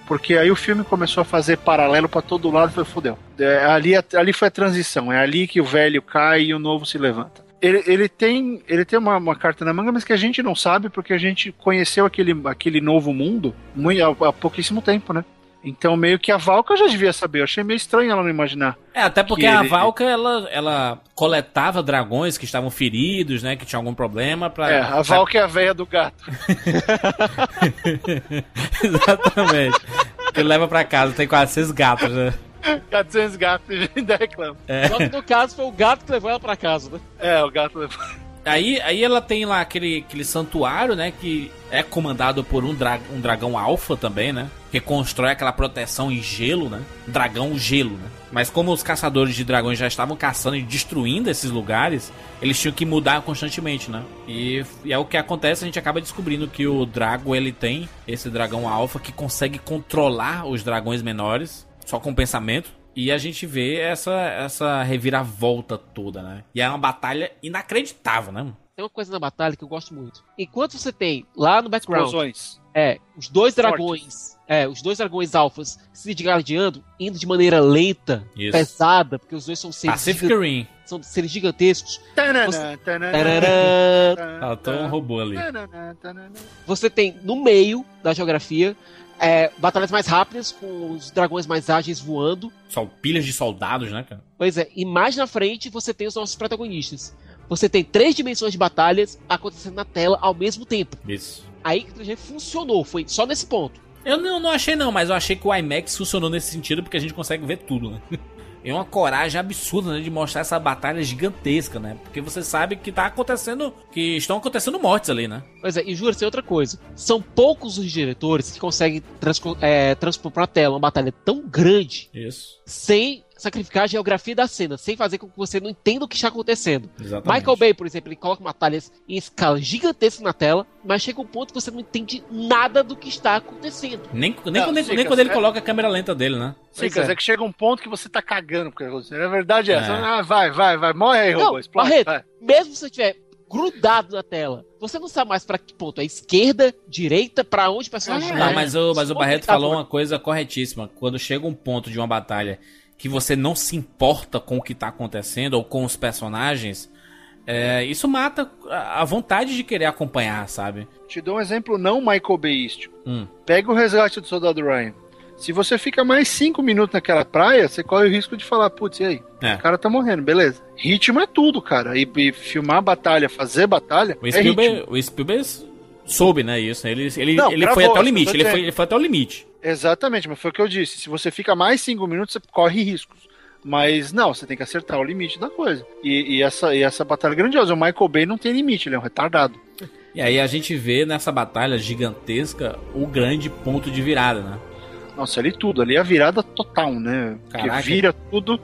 Porque aí o filme começou a fazer paralelo pra todo lado e falei, fodeu. É, ali, ali foi a transição, é ali que o velho cai e o novo se levanta. Ele, ele tem, ele tem uma, uma carta na manga, mas que a gente não sabe porque a gente conheceu aquele, aquele novo mundo muito, há, há pouquíssimo tempo, né? Então meio que a Valka já devia saber. Eu achei meio estranho ela não imaginar. É, até porque Que a ele- Valka, ela, ela coletava dragões que estavam feridos, né? Que tinham algum problema pra... É, a Valka é a velha do gato. Exatamente. Ele leva pra casa, tem quase seis gatos, né? 400 gatos ainda reclama. Só que no caso foi o gato que levou ela pra casa, né? É, o gato levou. Aí, aí ela tem lá aquele, aquele santuário, né? Que é comandado por um, dra um dragão alfa também, né? Que constrói aquela proteção em gelo, né? Dragão gelo, né? Mas como os caçadores de dragões já estavam caçando e destruindo esses lugares, eles tinham que mudar constantemente, né? E, e é o que acontece, a gente acaba descobrindo que o Drago, ele tem esse dragão alfa que consegue controlar os dragões menores, só com pensamento. E a gente vê essa, essa reviravolta toda, né? E é uma batalha inacreditável, né? Tem uma coisa na batalha que eu gosto muito. Enquanto você tem lá no background, Explosões. é, os dois dragões, é, os dois dragões alfas se desgladiando, indo de maneira lenta, Isso. pesada, porque os dois são seres, Pacific Rim. são seres gigantescos. Tananã, Você- tananã, Tararã. Faltou um robô ali. tananã, tananã. Você tem no meio da geografia é, batalhas mais rápidas, com os dragões mais ágeis voando. Só pilhas de soldados, né, cara? Pois é, e mais na frente você tem os nossos protagonistas. Você tem três dimensões de batalhas acontecendo na tela ao mesmo tempo. Isso. Aí que o 3G funcionou, foi só nesse ponto. Eu não, não achei não, mas eu achei que o IMAX funcionou nesse sentido porque a gente consegue ver tudo, né? e uma coragem absurda né, de mostrar essa batalha gigantesca, né? Porque você sabe que tá acontecendo, que estão acontecendo mortes ali, né? Pois é, e juro, tem outra coisa. São poucos os diretores que conseguem transpo, é, transpor pra tela uma batalha tão grande Isso. sem sacrificar a geografia da cena, sem fazer com que você não entenda o que está acontecendo. Exatamente. Michael Bay, por exemplo, ele coloca batalhas em escala gigantesca na tela, mas chega um ponto que você não entende nada do que está acontecendo. Nem, nem, Não, quando, Cicas, nem quando ele é- coloca a câmera lenta dele, né? Sim, é. é. que chega um ponto que você tá cagando porque. A verdade é essa. É. Ah, vai, vai, vai. Morre aí, Não, robô. Explode. Barreto, vai. mesmo se você estiver grudado na tela, você não sabe mais para que ponto é esquerda, direita, para onde o personagem É, vai. Não, mas o, mas o Barreto tá falou uma coisa corretíssima. Quando chega um ponto de uma batalha que você não se importa com o que tá acontecendo ou com os personagens, é, isso mata a vontade de querer acompanhar, sabe? Te dou um exemplo não Michael Bayístico. Hum. Pega o resgate do soldado Ryan. Se você fica mais cinco minutos naquela praia, você corre o risco de falar, putz, e aí? É. O cara tá morrendo, beleza. Ritmo é tudo, cara. E, e filmar batalha, fazer batalha, O é Spielberg, ritmo. o Spielberg soube, né, isso. Ele, ele, Não, ele foi até o eu tô limite, ele dizendo. foi, ele foi até o limite. Exatamente, mas foi o que eu disse. Se você fica mais cinco minutos, você corre riscos. Mas não, você tem que acertar o limite da coisa. E, e essa, e essa batalha é grandiosa. O Michael Bay não tem limite, ele é um retardado. E aí a gente vê nessa batalha gigantesca o grande ponto de virada, né? Nossa, ali tudo, ali é a virada total, né? Caraca. vira tudo.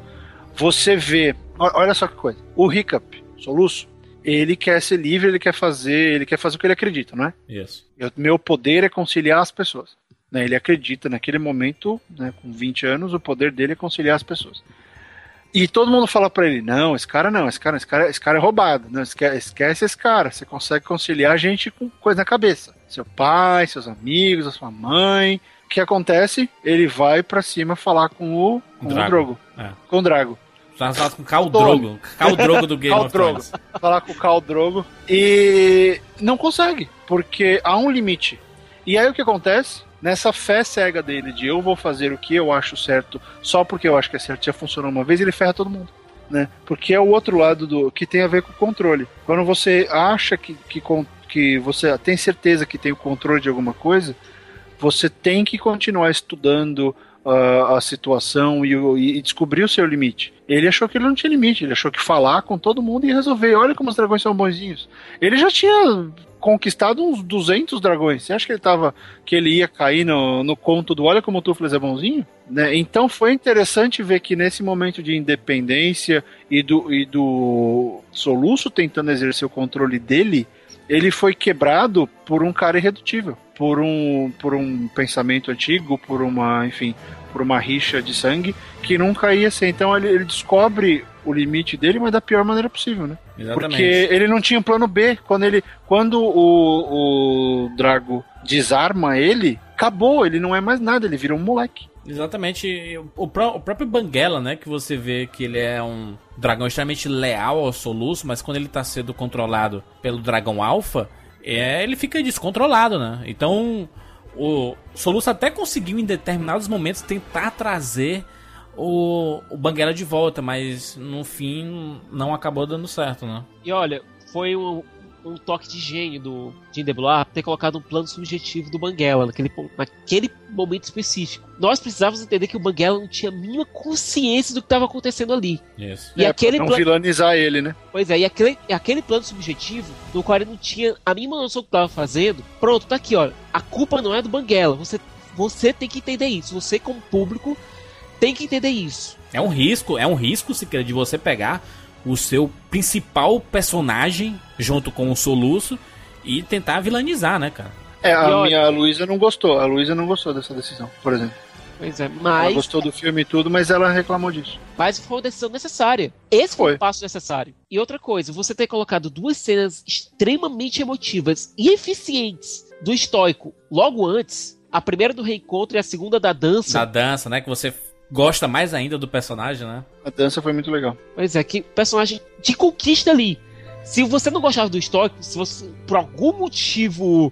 Você vê. Olha só que coisa. O Hiccup, Soluço, ele quer ser livre, ele quer fazer, ele quer fazer o que ele acredita, não é? Isso. Eu- meu poder é conciliar as pessoas. Né? Ele acredita naquele momento, né, com 20 anos, o poder dele é conciliar as pessoas. E todo mundo fala pra ele: não, esse cara não, esse cara, esse cara, esse cara é roubado. Não, esquece, esquece esse cara. Você consegue conciliar a gente com coisa na cabeça. Seu pai, seus amigos, a sua mãe. O que acontece? Ele vai pra cima falar com o, com Drago. o Drogo. É. Com o Drago. Falando com o Khal Drogo. Khal Drogo do Game Khal of Drogo. Thrones. falar com o Khal Drogo e não consegue, porque há um limite. E aí o que acontece? Nessa fé cega dele de eu vou fazer o que eu acho certo só porque eu acho que é certo, já funcionou uma vez, ele ferra todo mundo. Né? Porque é o outro lado do que tem a ver com o controle. Quando você acha que, que, que você tem certeza que tem o controle de alguma coisa, você tem que continuar estudando ah, a situação e, e descobrir o seu limite. Ele achou que ele não tinha limite, ele achou que falar com todo mundo ia resolver. Olha como os dragões são bonzinhos. Ele já tinha conquistado uns 200 dragões. Você acha que ele tava que ele ia cair no, no conto do olha como o Tufles é bonzinho? Né? Então foi interessante ver que nesse momento de independência e do, e do Soluço tentando exercer o controle dele, ele foi quebrado por um cara irredutível, por um, por um pensamento antigo, por uma, enfim, por uma rixa de sangue que nunca ia ser. Então ele, ele descobre o limite dele, mas da pior maneira possível, né? Exatamente. Porque ele não tinha um plano B. Quando ele, quando o, o Drago desarma ele, acabou. Ele não é mais nada. Ele vira um moleque. Exatamente. O, pró- o próprio Banguela, né? Que você vê que ele é um dragão extremamente leal ao Soluço, mas quando ele tá sendo controlado pelo dragão Alpha, é, ele fica descontrolado, né? Então, o Soluço até conseguiu em determinados momentos tentar trazer o, o Banguela de volta, mas no fim não acabou dando certo, né? E olha, foi um, um toque de gênio do Jim DeBlois ter colocado um plano subjetivo do Banguela naquele, naquele momento específico. Nós precisávamos entender que o Banguela não tinha a mínima consciência do que estava acontecendo ali. Isso. E É, aquele não plano. vilanizar ele, né? Pois é, e aquele, e aquele plano subjetivo, no qual ele não tinha a mínima noção do que estava fazendo, pronto, tá aqui, olha. A culpa não é do Banguela. Você, você tem que entender isso. Você, como público, tem que entender isso. É um risco, é um risco, se quer, de você pegar o seu principal personagem junto com o Soluço e tentar vilanizar, né, cara? É, a E olha- minha Luísa não gostou. A Luísa não gostou dessa decisão, por exemplo. Pois é, Ela mas, gostou do filme e tudo, mas ela reclamou disso. mas foi uma decisão necessária. Esse foi, Foi. o passo necessário. E outra coisa, você ter colocado duas cenas extremamente emotivas e eficientes do estoico logo antes, a primeira do reencontro e a segunda da dança. Da dança, né? Que você gosta mais ainda do personagem, né? A dança foi muito legal. Pois é, que personagem te conquista ali. Se você não gostava do estoque, se você, por algum motivo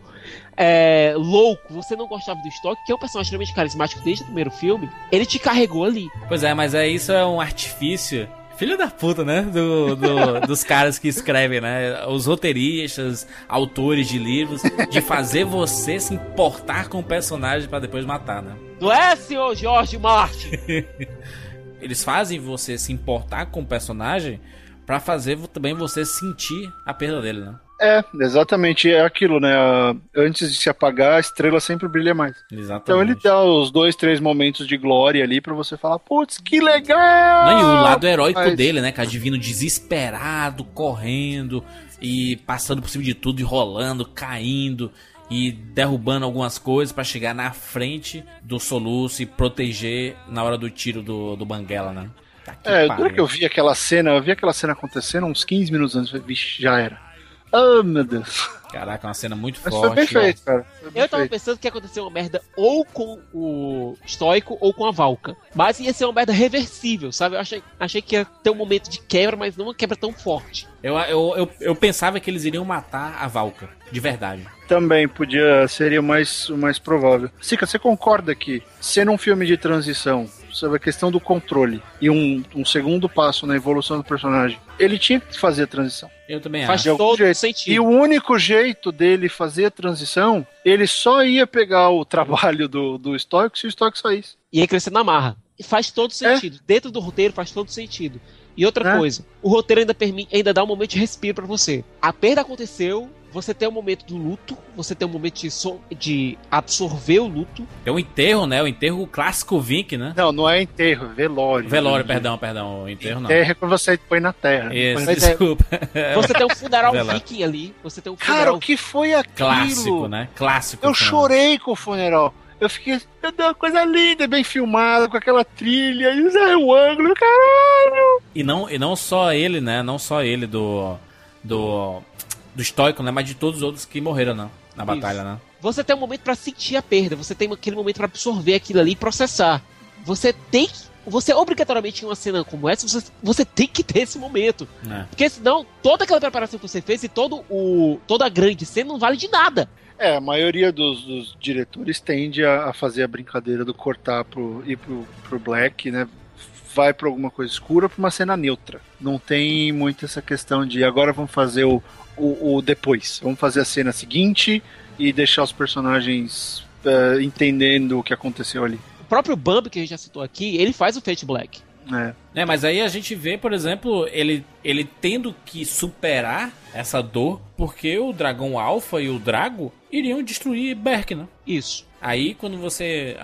é, louco, você não gostava do estoque, que é um personagem extremamente carismático desde o primeiro filme, ele te carregou ali. Pois é, mas é isso é um artifício. Filho da puta, né? Do, do- dos caras que escrevem, né? Os roteiristas, autores de livros, de fazer você se importar com o personagem pra depois matar, né? Não é, senhor George Martin? eles fazem você se importar com o personagem para fazer também você sentir a perda dele, né? É, exatamente, é aquilo, né? Antes de se apagar, a estrela sempre brilha mais. Exatamente. Então ele dá os dois, três momentos de glória ali para você falar, putz, que legal! Não, e o lado heróico Mas... dele, né, cara? Divino desesperado, correndo e passando por cima de tudo, e rolando, caindo e derrubando algumas coisas para chegar na frente do soluço e proteger na hora do tiro do, do Banguela, né? Tá é, dura que eu vi aquela cena, eu vi aquela cena acontecendo uns 15 minutos antes, vixe, já era. Oh, meu Deus. Caraca, uma cena muito Mas forte. Foi bem feito, cara. Bem eu tava feito. pensando que ia acontecer uma merda ou com o Stoico ou com a Valka. Mas ia ser uma merda reversível, sabe? Eu achei, achei que ia ter um momento de quebra, mas não uma quebra tão forte. Eu, eu, eu, eu pensava que eles iriam matar a Valka, de verdade. Também podia, seria o mais, mais provável. Sica, você concorda que, sendo um filme de transição, sobre a questão do controle e um, um segundo passo na evolução do personagem, ele tinha que fazer a transição. Eu também Faz acho. todo jeito. sentido. E o único jeito dele fazer a transição, ele só ia pegar o trabalho do, do estoico se o estoico saísse. Ia crescer na marra. E faz todo é. sentido. É? Dentro do roteiro faz todo sentido. E outra é. coisa, o roteiro ainda, permite, ainda dá um momento de respiro para você. A perda aconteceu, você tem um momento do luto, você tem um momento de, so, de absorver o luto. É o enterro, né? O enterro clássico Vink, né? Não, não é enterro, velório. Velório, perdão, perdão. O enterro não. Enterro é quando você põe na terra. Isso, desculpa. É, você tem um funeral viking ali, você tem um funeral... Cara, o que foi aquilo? Clássico, né? Clássico. Eu chorei com o funeral. Eu fiquei, meu Deus, coisa linda, bem filmada, com aquela trilha, e o ângulo, caralho! E não, e não só ele, né? Não só ele do. do do estoico, né? Mas de todos os outros que morreram né? na Isso. batalha, né? Você tem um momento para sentir a perda, você tem aquele momento para absorver aquilo ali e processar. Você tem que você obrigatoriamente em uma cena como essa, você, você tem que ter esse momento. É. Porque senão, toda aquela preparação que você fez e todo o, toda a grande cena não vale de nada. É, a maioria dos, dos diretores tende a, a, fazer a brincadeira do cortar pro, ir pro, pro Black, né? Vai pra alguma coisa escura pra uma cena neutra. Não tem muito essa questão de agora vamos fazer o, o, o depois. Vamos fazer a cena seguinte e deixar os personagens uh, entendendo o que aconteceu ali. O próprio Bump, que a gente já citou aqui, ele faz o Fate Black. É. é. mas aí a gente vê, por exemplo, ele, ele tendo que superar essa dor, porque o dragão alfa e o drago iriam destruir Berk, né? Isso. Aí quando você.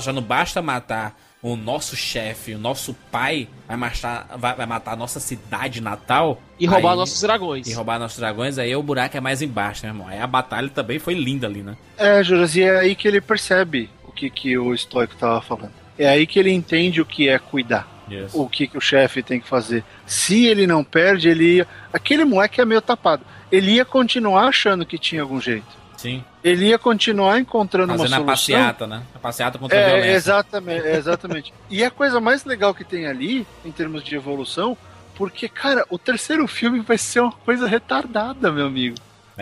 Já não basta matar o nosso chefe, o nosso pai vai matar, vai, vai matar a nossa cidade natal. E roubar aí, nossos dragões. E roubar nossos dragões, aí o buraco é mais embaixo, né, irmão? Aí a batalha também foi linda ali, né? É, Juras, e é aí que ele percebe o que, que o estoico tava falando. É aí que ele entende o que é cuidar. Yes. O que, que o chefe tem que fazer. Se ele não perde, ele ia. Aquele moleque é meio tapado. Ele ia continuar achando que tinha algum jeito. Sim. Ele ia continuar encontrando Fazendo uma solução. a passeata, né? A passeata contra é, a violência. Exatamente, exatamente. e a coisa mais legal que tem ali, em termos de evolução, porque, cara, o terceiro filme vai ser uma coisa retardada, meu amigo.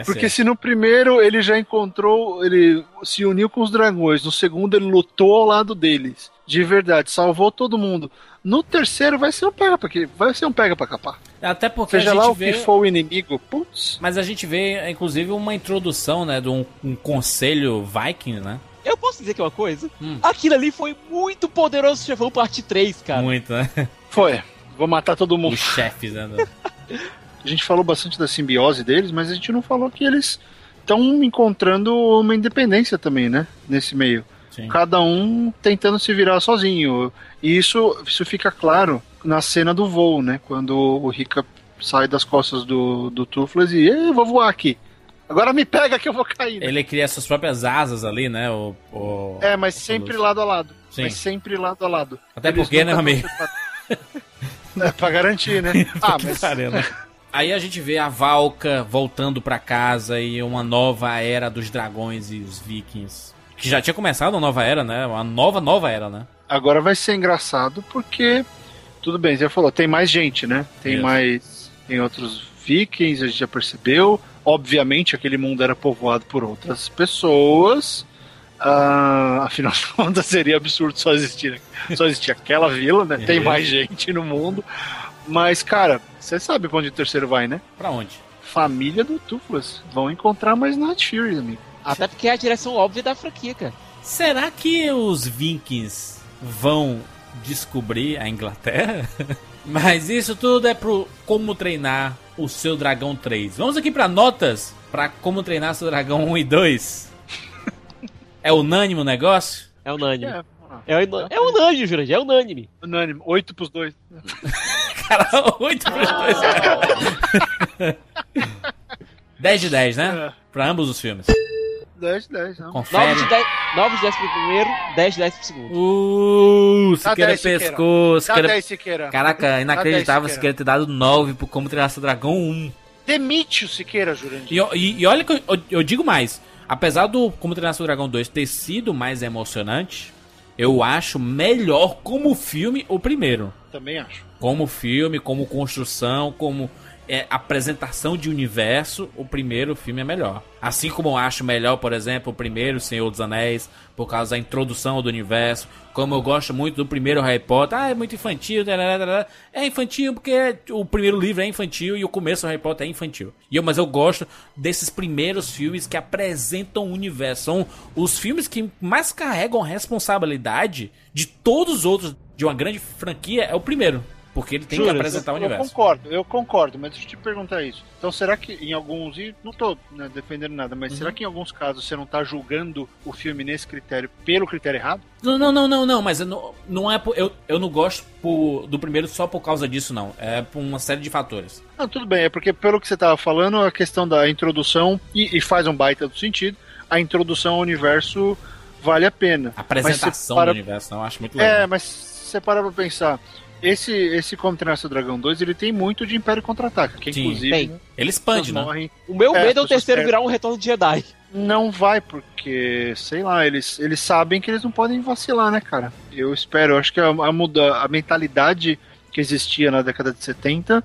Porque se no primeiro ele já encontrou, ele se uniu com os dragões, no segundo ele lutou ao lado deles, de verdade, salvou todo mundo. No terceiro vai ser um pega pra vai ser um pega pra capar. Até porque Seja lá o vê... que for o inimigo, putz. Mas a gente vê, inclusive, uma introdução, né, de um, um conselho viking, né? Eu posso dizer que é uma coisa? Hum. Aquilo ali foi muito poderoso chefão parte 3, cara. Muito, né? Foi. Vou matar todo mundo. Os chefes, né? a gente falou bastante da simbiose deles, mas a gente não falou que eles estão encontrando uma independência também, né? Nesse meio. Sim. Cada um tentando se virar sozinho. E isso, isso fica claro na cena do voo, né? Quando o Rika sai das costas do, do Toothless e eu vou voar aqui. Agora me pega que eu vou cair. Né? Ele cria suas próprias asas ali, né? O, o... É, mas sempre lado a lado. Sim. Mas sempre lado a lado. Até Eles porque, né, amigo? é, pra garantir, né? ah, mas... Aí a gente vê a Valka voltando para casa e uma nova era dos dragões e os vikings que já tinha começado uma nova era, né? Uma nova, nova era, né? Agora vai ser engraçado porque. Tudo bem, você já falou, tem mais gente, né? Tem Isso. mais. Tem outros vikings, a gente já percebeu. Obviamente aquele mundo era povoado por outras pessoas. Uh, afinal de contas, seria absurdo só existir, só existir aquela vila, né? Tem mais gente no mundo. Mas, cara, você sabe pra onde o terceiro vai, né? Pra onde? Família do Tuflas. Vão encontrar mais Night Fury, amigo. Até porque é a direção óbvia da franquia, cara. Será que os Vikings vão descobrir a Inglaterra. Mas isso tudo é pro Como Treinar o Seu Dragão 3. Vamos aqui para notas para Como Treinar Seu Dragão 1 e 2. É unânime o negócio? É unânime. É, É, é unânime, Jurandir, é unânime. unânime. Oito pros dois. Cara, 8 pros dois. 10 de 10, né? É. Pra ambos os filmes. 10, 10, não. 9 Confere. de 10, 9 de 10 pro primeiro, 10 de 10 pro segundo. Uh, Dá Siqueira 10, Siqueira. pescoço. Dá Siqueira... 10, Siqueira. Caraca, inacreditável Dá 10, Siqueira ter dado 9 pro Como Treinar Seu Dragão 1. Demite o Siqueira, Jurandir. E, e- e olha que eu, eu- eu digo mais. Apesar do Como Treinar Seu Dragão 2 ter sido mais emocionante, eu acho melhor como filme o primeiro. Também acho. Como filme, como construção, como é, apresentação de universo, o primeiro filme é melhor. Assim como eu acho melhor, por exemplo, o primeiro Senhor dos Anéis, por causa da introdução do universo. Como eu gosto muito do primeiro Harry Potter, ah, é muito infantil, tarará, tarará. é infantil porque o primeiro livro é infantil e o começo do Harry Potter é infantil. E eu, mas eu gosto desses primeiros filmes que apresentam o universo. São os filmes que mais carregam responsabilidade de todos os outros de uma grande franquia, é o primeiro. Porque ele tem que apresentar eu, o universo. Eu concordo, eu concordo, mas deixa eu te perguntar isso. Então, será que em alguns, e não tô né, defendendo nada, mas Uhum. será que em alguns casos você não tá julgando o filme nesse critério pelo critério errado? Não, não, não, não, não, mas eu não, não é por, eu, eu não gosto por- do primeiro só por causa disso, não. É por uma série de fatores. Não, tudo bem, é porque pelo que você tava falando, a questão da introdução, e, e faz um baita do sentido, a introdução ao universo vale a pena. A apresentação para- do universo, eu acho muito legal. É, mas você para pra pensar. Esse, esse Como Treinar Seu Dragão 2, ele tem muito de Império Contra-Ataca, que Sim, inclusive tem. né, Ele expande, né? morrem. O meu É, medo é o terceiro perdem. virar um retorno de Jedi. Não vai, porque, sei lá, eles, eles sabem que eles não podem vacilar, né, cara? Eu espero, eu acho que a, a, muda, a mentalidade que existia na década de 70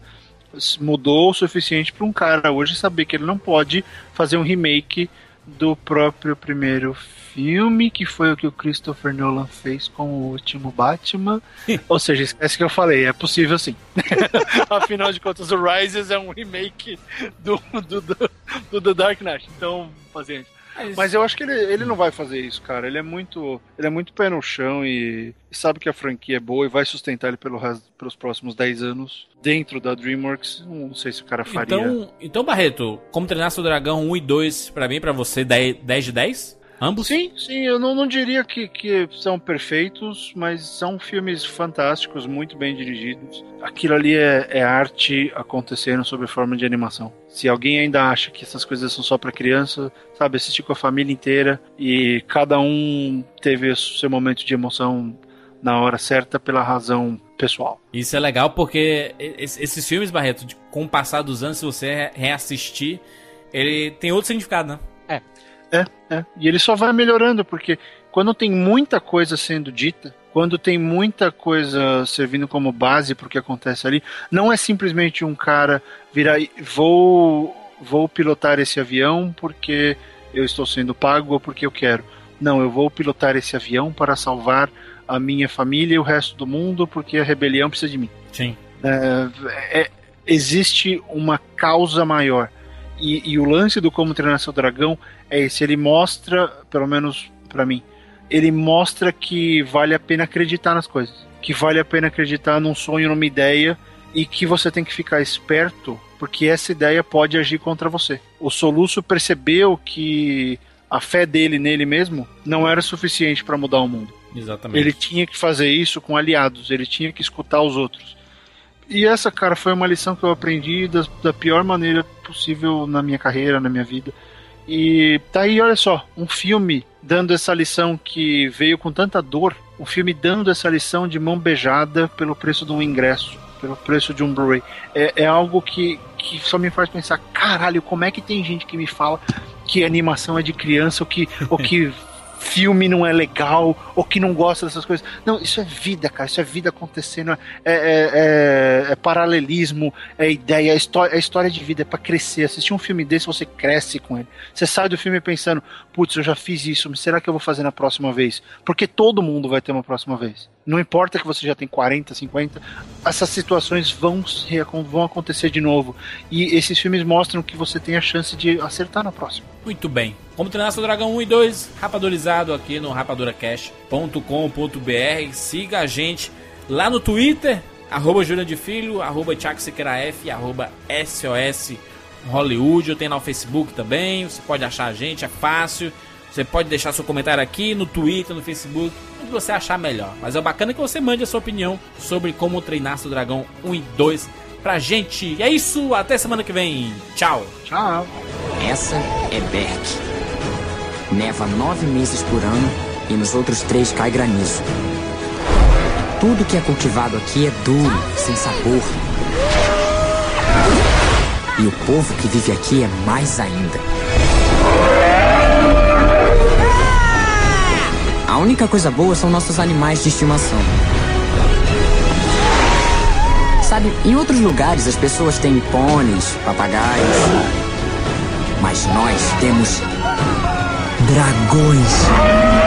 s- mudou o suficiente para um cara hoje saber que ele não pode fazer um remake do próprio primeiro filme, que foi o que o Christopher Nolan fez com o último Batman. Ou seja, esquece que eu falei, é possível sim. Afinal de contas, o Rises é um remake do, do, do, do The Dark Knight. Então, paciência. Mas eu acho que ele, ele não vai fazer isso, cara. Ele é muito, ele é muito pé no chão e, e sabe que a franquia é boa e vai sustentar ele pelo resto- pelos próximos 10 anos dentro da DreamWorks. Não sei se o cara faria. Então, então, Barreto, como treinar seu dragão 1 e 2, pra mim, pra você, 10, 10 de 10? Ambos? Sim, sim, eu não, não diria que, que são perfeitos, mas são filmes fantásticos, muito bem dirigidos. Aquilo ali é, é arte acontecendo sob forma de animação. Se alguém ainda acha que essas coisas são só pra criança, sabe, assistir com a família inteira e cada um teve o seu momento de emoção na hora certa pela razão pessoal. Isso é legal porque es- esses filmes, Barreto, com o passar dos anos, se você re- reassistir, ele tem outro significado, né? É, é. E ele só vai melhorando, porque quando tem muita coisa sendo dita, quando tem muita coisa servindo como base pro que acontece ali, não é simplesmente um cara virar e vou vou pilotar esse avião porque eu estou sendo pago ou porque eu quero. Não, eu vou pilotar esse avião para salvar a minha família e o resto do mundo porque a rebelião precisa de mim. Sim. É, é, existe uma causa maior. E, e o lance do Como Treinar Seu Dragão é esse. Ele mostra, pelo menos pra mim, ele mostra que vale a pena acreditar nas coisas. Que vale a pena acreditar num sonho, numa ideia. E que você tem que ficar esperto, porque essa ideia pode agir contra você. O Soluço percebeu que a fé dele nele mesmo não era suficiente para mudar o mundo. Exatamente. Ele tinha que fazer isso com aliados, ele tinha que escutar os outros. E essa, cara, foi uma lição que eu aprendi da, da pior maneira possível na minha carreira, na minha vida. E tá aí, olha só, um filme dando essa lição que veio com tanta dor, um filme dando essa lição de mão beijada pelo preço de um ingresso, pelo preço de um Blu-ray. É, é algo que, que só me faz pensar, caralho, como é que tem gente que me fala que animação é de criança ou que, ou que filme não é legal ou que não gosta dessas coisas. Não, isso é vida, cara. Isso é vida acontecendo. É, é- é- é paralelismo, é ideia, é história, é história de vida, é pra crescer. Assistir um filme desse, você cresce com ele. Você sai do filme pensando, putz, eu já fiz isso, será que eu vou fazer na próxima vez? Porque todo mundo vai ter uma próxima vez. Não importa que você já tem 40, 50, essas situações vão, vão acontecer de novo. E esses filmes mostram que você tem a chance de acertar na próxima. Muito bem. Como treinar seu dragão 1 e 2, rapadorizado aqui no rapaduracast.com.br. Siga a gente lá no Twitter, arroba Júlia de Filho, arroba F, arroba SOS Hollywood. Eu tenho lá o Facebook também. Você pode achar a gente, é fácil. Você pode deixar seu comentário aqui no Twitter, no Facebook, onde você achar melhor. Mas é bacana que você mande a sua opinião sobre como treinar seu dragão 1 e 2 pra gente. E é isso, até semana que vem. Tchau. Tchau. Essa é Berk. Neva nove meses por ano e nos outros três cai granizo. Tudo que é cultivado aqui é duro, sem sabor. E o povo que vive aqui é mais ainda. Única coisa boa são nossos animais de estimação. Sabe, em outros lugares as pessoas têm pôneis, papagaios. Mas nós temos dragões.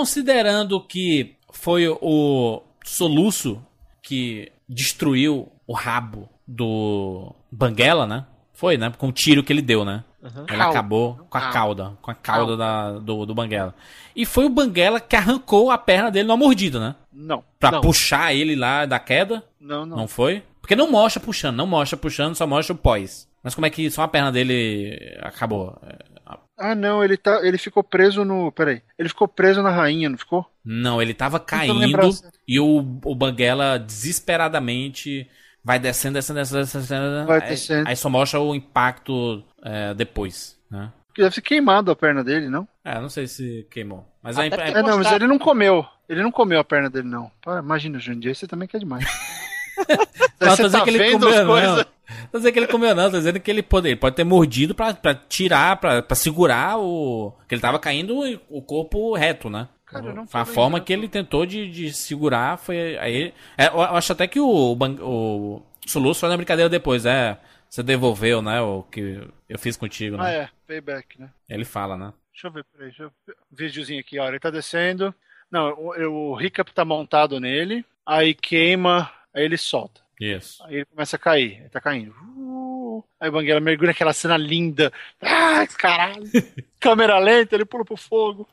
Considerando que foi o soluço que destruiu o rabo do Banguela, né? Foi, né? Com o tiro que ele deu, né? Ele Cauda. acabou com a Cauda. cauda, com a cauda da, do, do Banguela. E foi o Banguela que arrancou a perna dele numa mordida, né? Não. Pra Não. puxar ele lá da queda. Não, não. Não foi? Porque não mostra puxando, não mostra puxando, só mostra o pós. Mas como é que só a perna dele acabou? Ah, não, ele tá. Ele ficou preso no. Peraí. Ele ficou preso na rainha, não ficou? Não, ele tava caindo se- e o, o Banguela desesperadamente vai descendo, descendo, descendo, descendo. descendo Vai aí, descendo. aí só mostra o impacto é, depois, né? Porque deve ter queimado a perna dele, não? É, não sei se queimou. Mas Até a, porque- é, É, não, mas ele não comeu. Ele não comeu a perna dele, não. Pá, imagina, Jundiaí, você também quer demais. Você dizendo tá que ele vendo comeu, as coisas. não. Tô dizendo que ele comeu, não. Tô dizendo que ele pode, ele pode ter mordido pra, pra tirar, pra, pra segurar o. Que ele tava caindo o corpo reto, né? Cara, não a forma que ele tentou de, de segurar, foi aí. é, eu acho até que o, o Soluço foi na brincadeira depois, é. Você devolveu, né? O que eu fiz contigo, né? Ah, é, payback, né? Ele fala, né? Deixa eu ver, peraí, deixa eu ver. Videozinho aqui, ó. Ele tá descendo. Não, o, o Hiccup tá montado nele, aí queima, aí ele solta. Isso. Aí ele começa a cair, ele tá caindo. Uh, aí o Banguela mergulha naquela cena linda. Ah, caralho! Câmera lenta, ele pula pro fogo.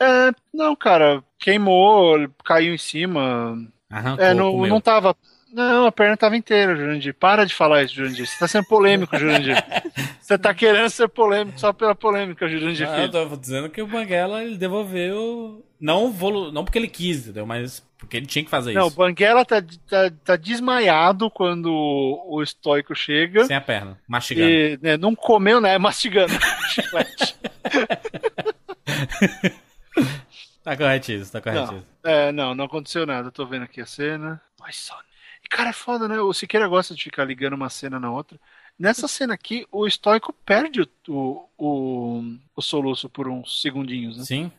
É, não, cara, queimou, ele caiu em cima. Arrancou, É, não, comeu. não tava. Não, a perna tava inteira, Jurandir. Para de falar isso, Jurandir. Você tá sendo polêmico, Jurandir. Você tá querendo ser polêmico só pela polêmica, Jurandir. Ah, eu tô dizendo que o Banguela ele devolveu. Não, volu... não porque ele quis, entendeu? Mas porque ele tinha que fazer Não, o isso. Banguela tá, tá, tá desmaiado quando o estoico chega. Sem a perna, mastigando. E né, não comeu, né? Mastigando. Tá corretíssimo, tá corretíssimo. Não, é, não, não aconteceu nada. Eu tô vendo aqui a cena. Mas só. E cara, é foda, né? O Siqueira gosta de ficar ligando uma cena na outra. Nessa cena aqui, o estoico perde o, o, o, o soluço por uns segundinhos, né? Sim.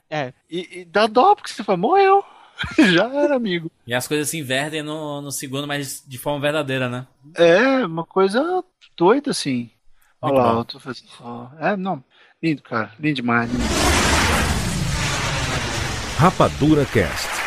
E, e dá dó, porque você fala, morreu. Já era, amigo. E as coisas se invertem no, no segundo, mas de forma verdadeira, né? É, uma coisa doida, assim. Olha lá, bom. eu tô fazendo. É, não. Lindo, cara. Lindo demais. Lindo. Rapadura Cast.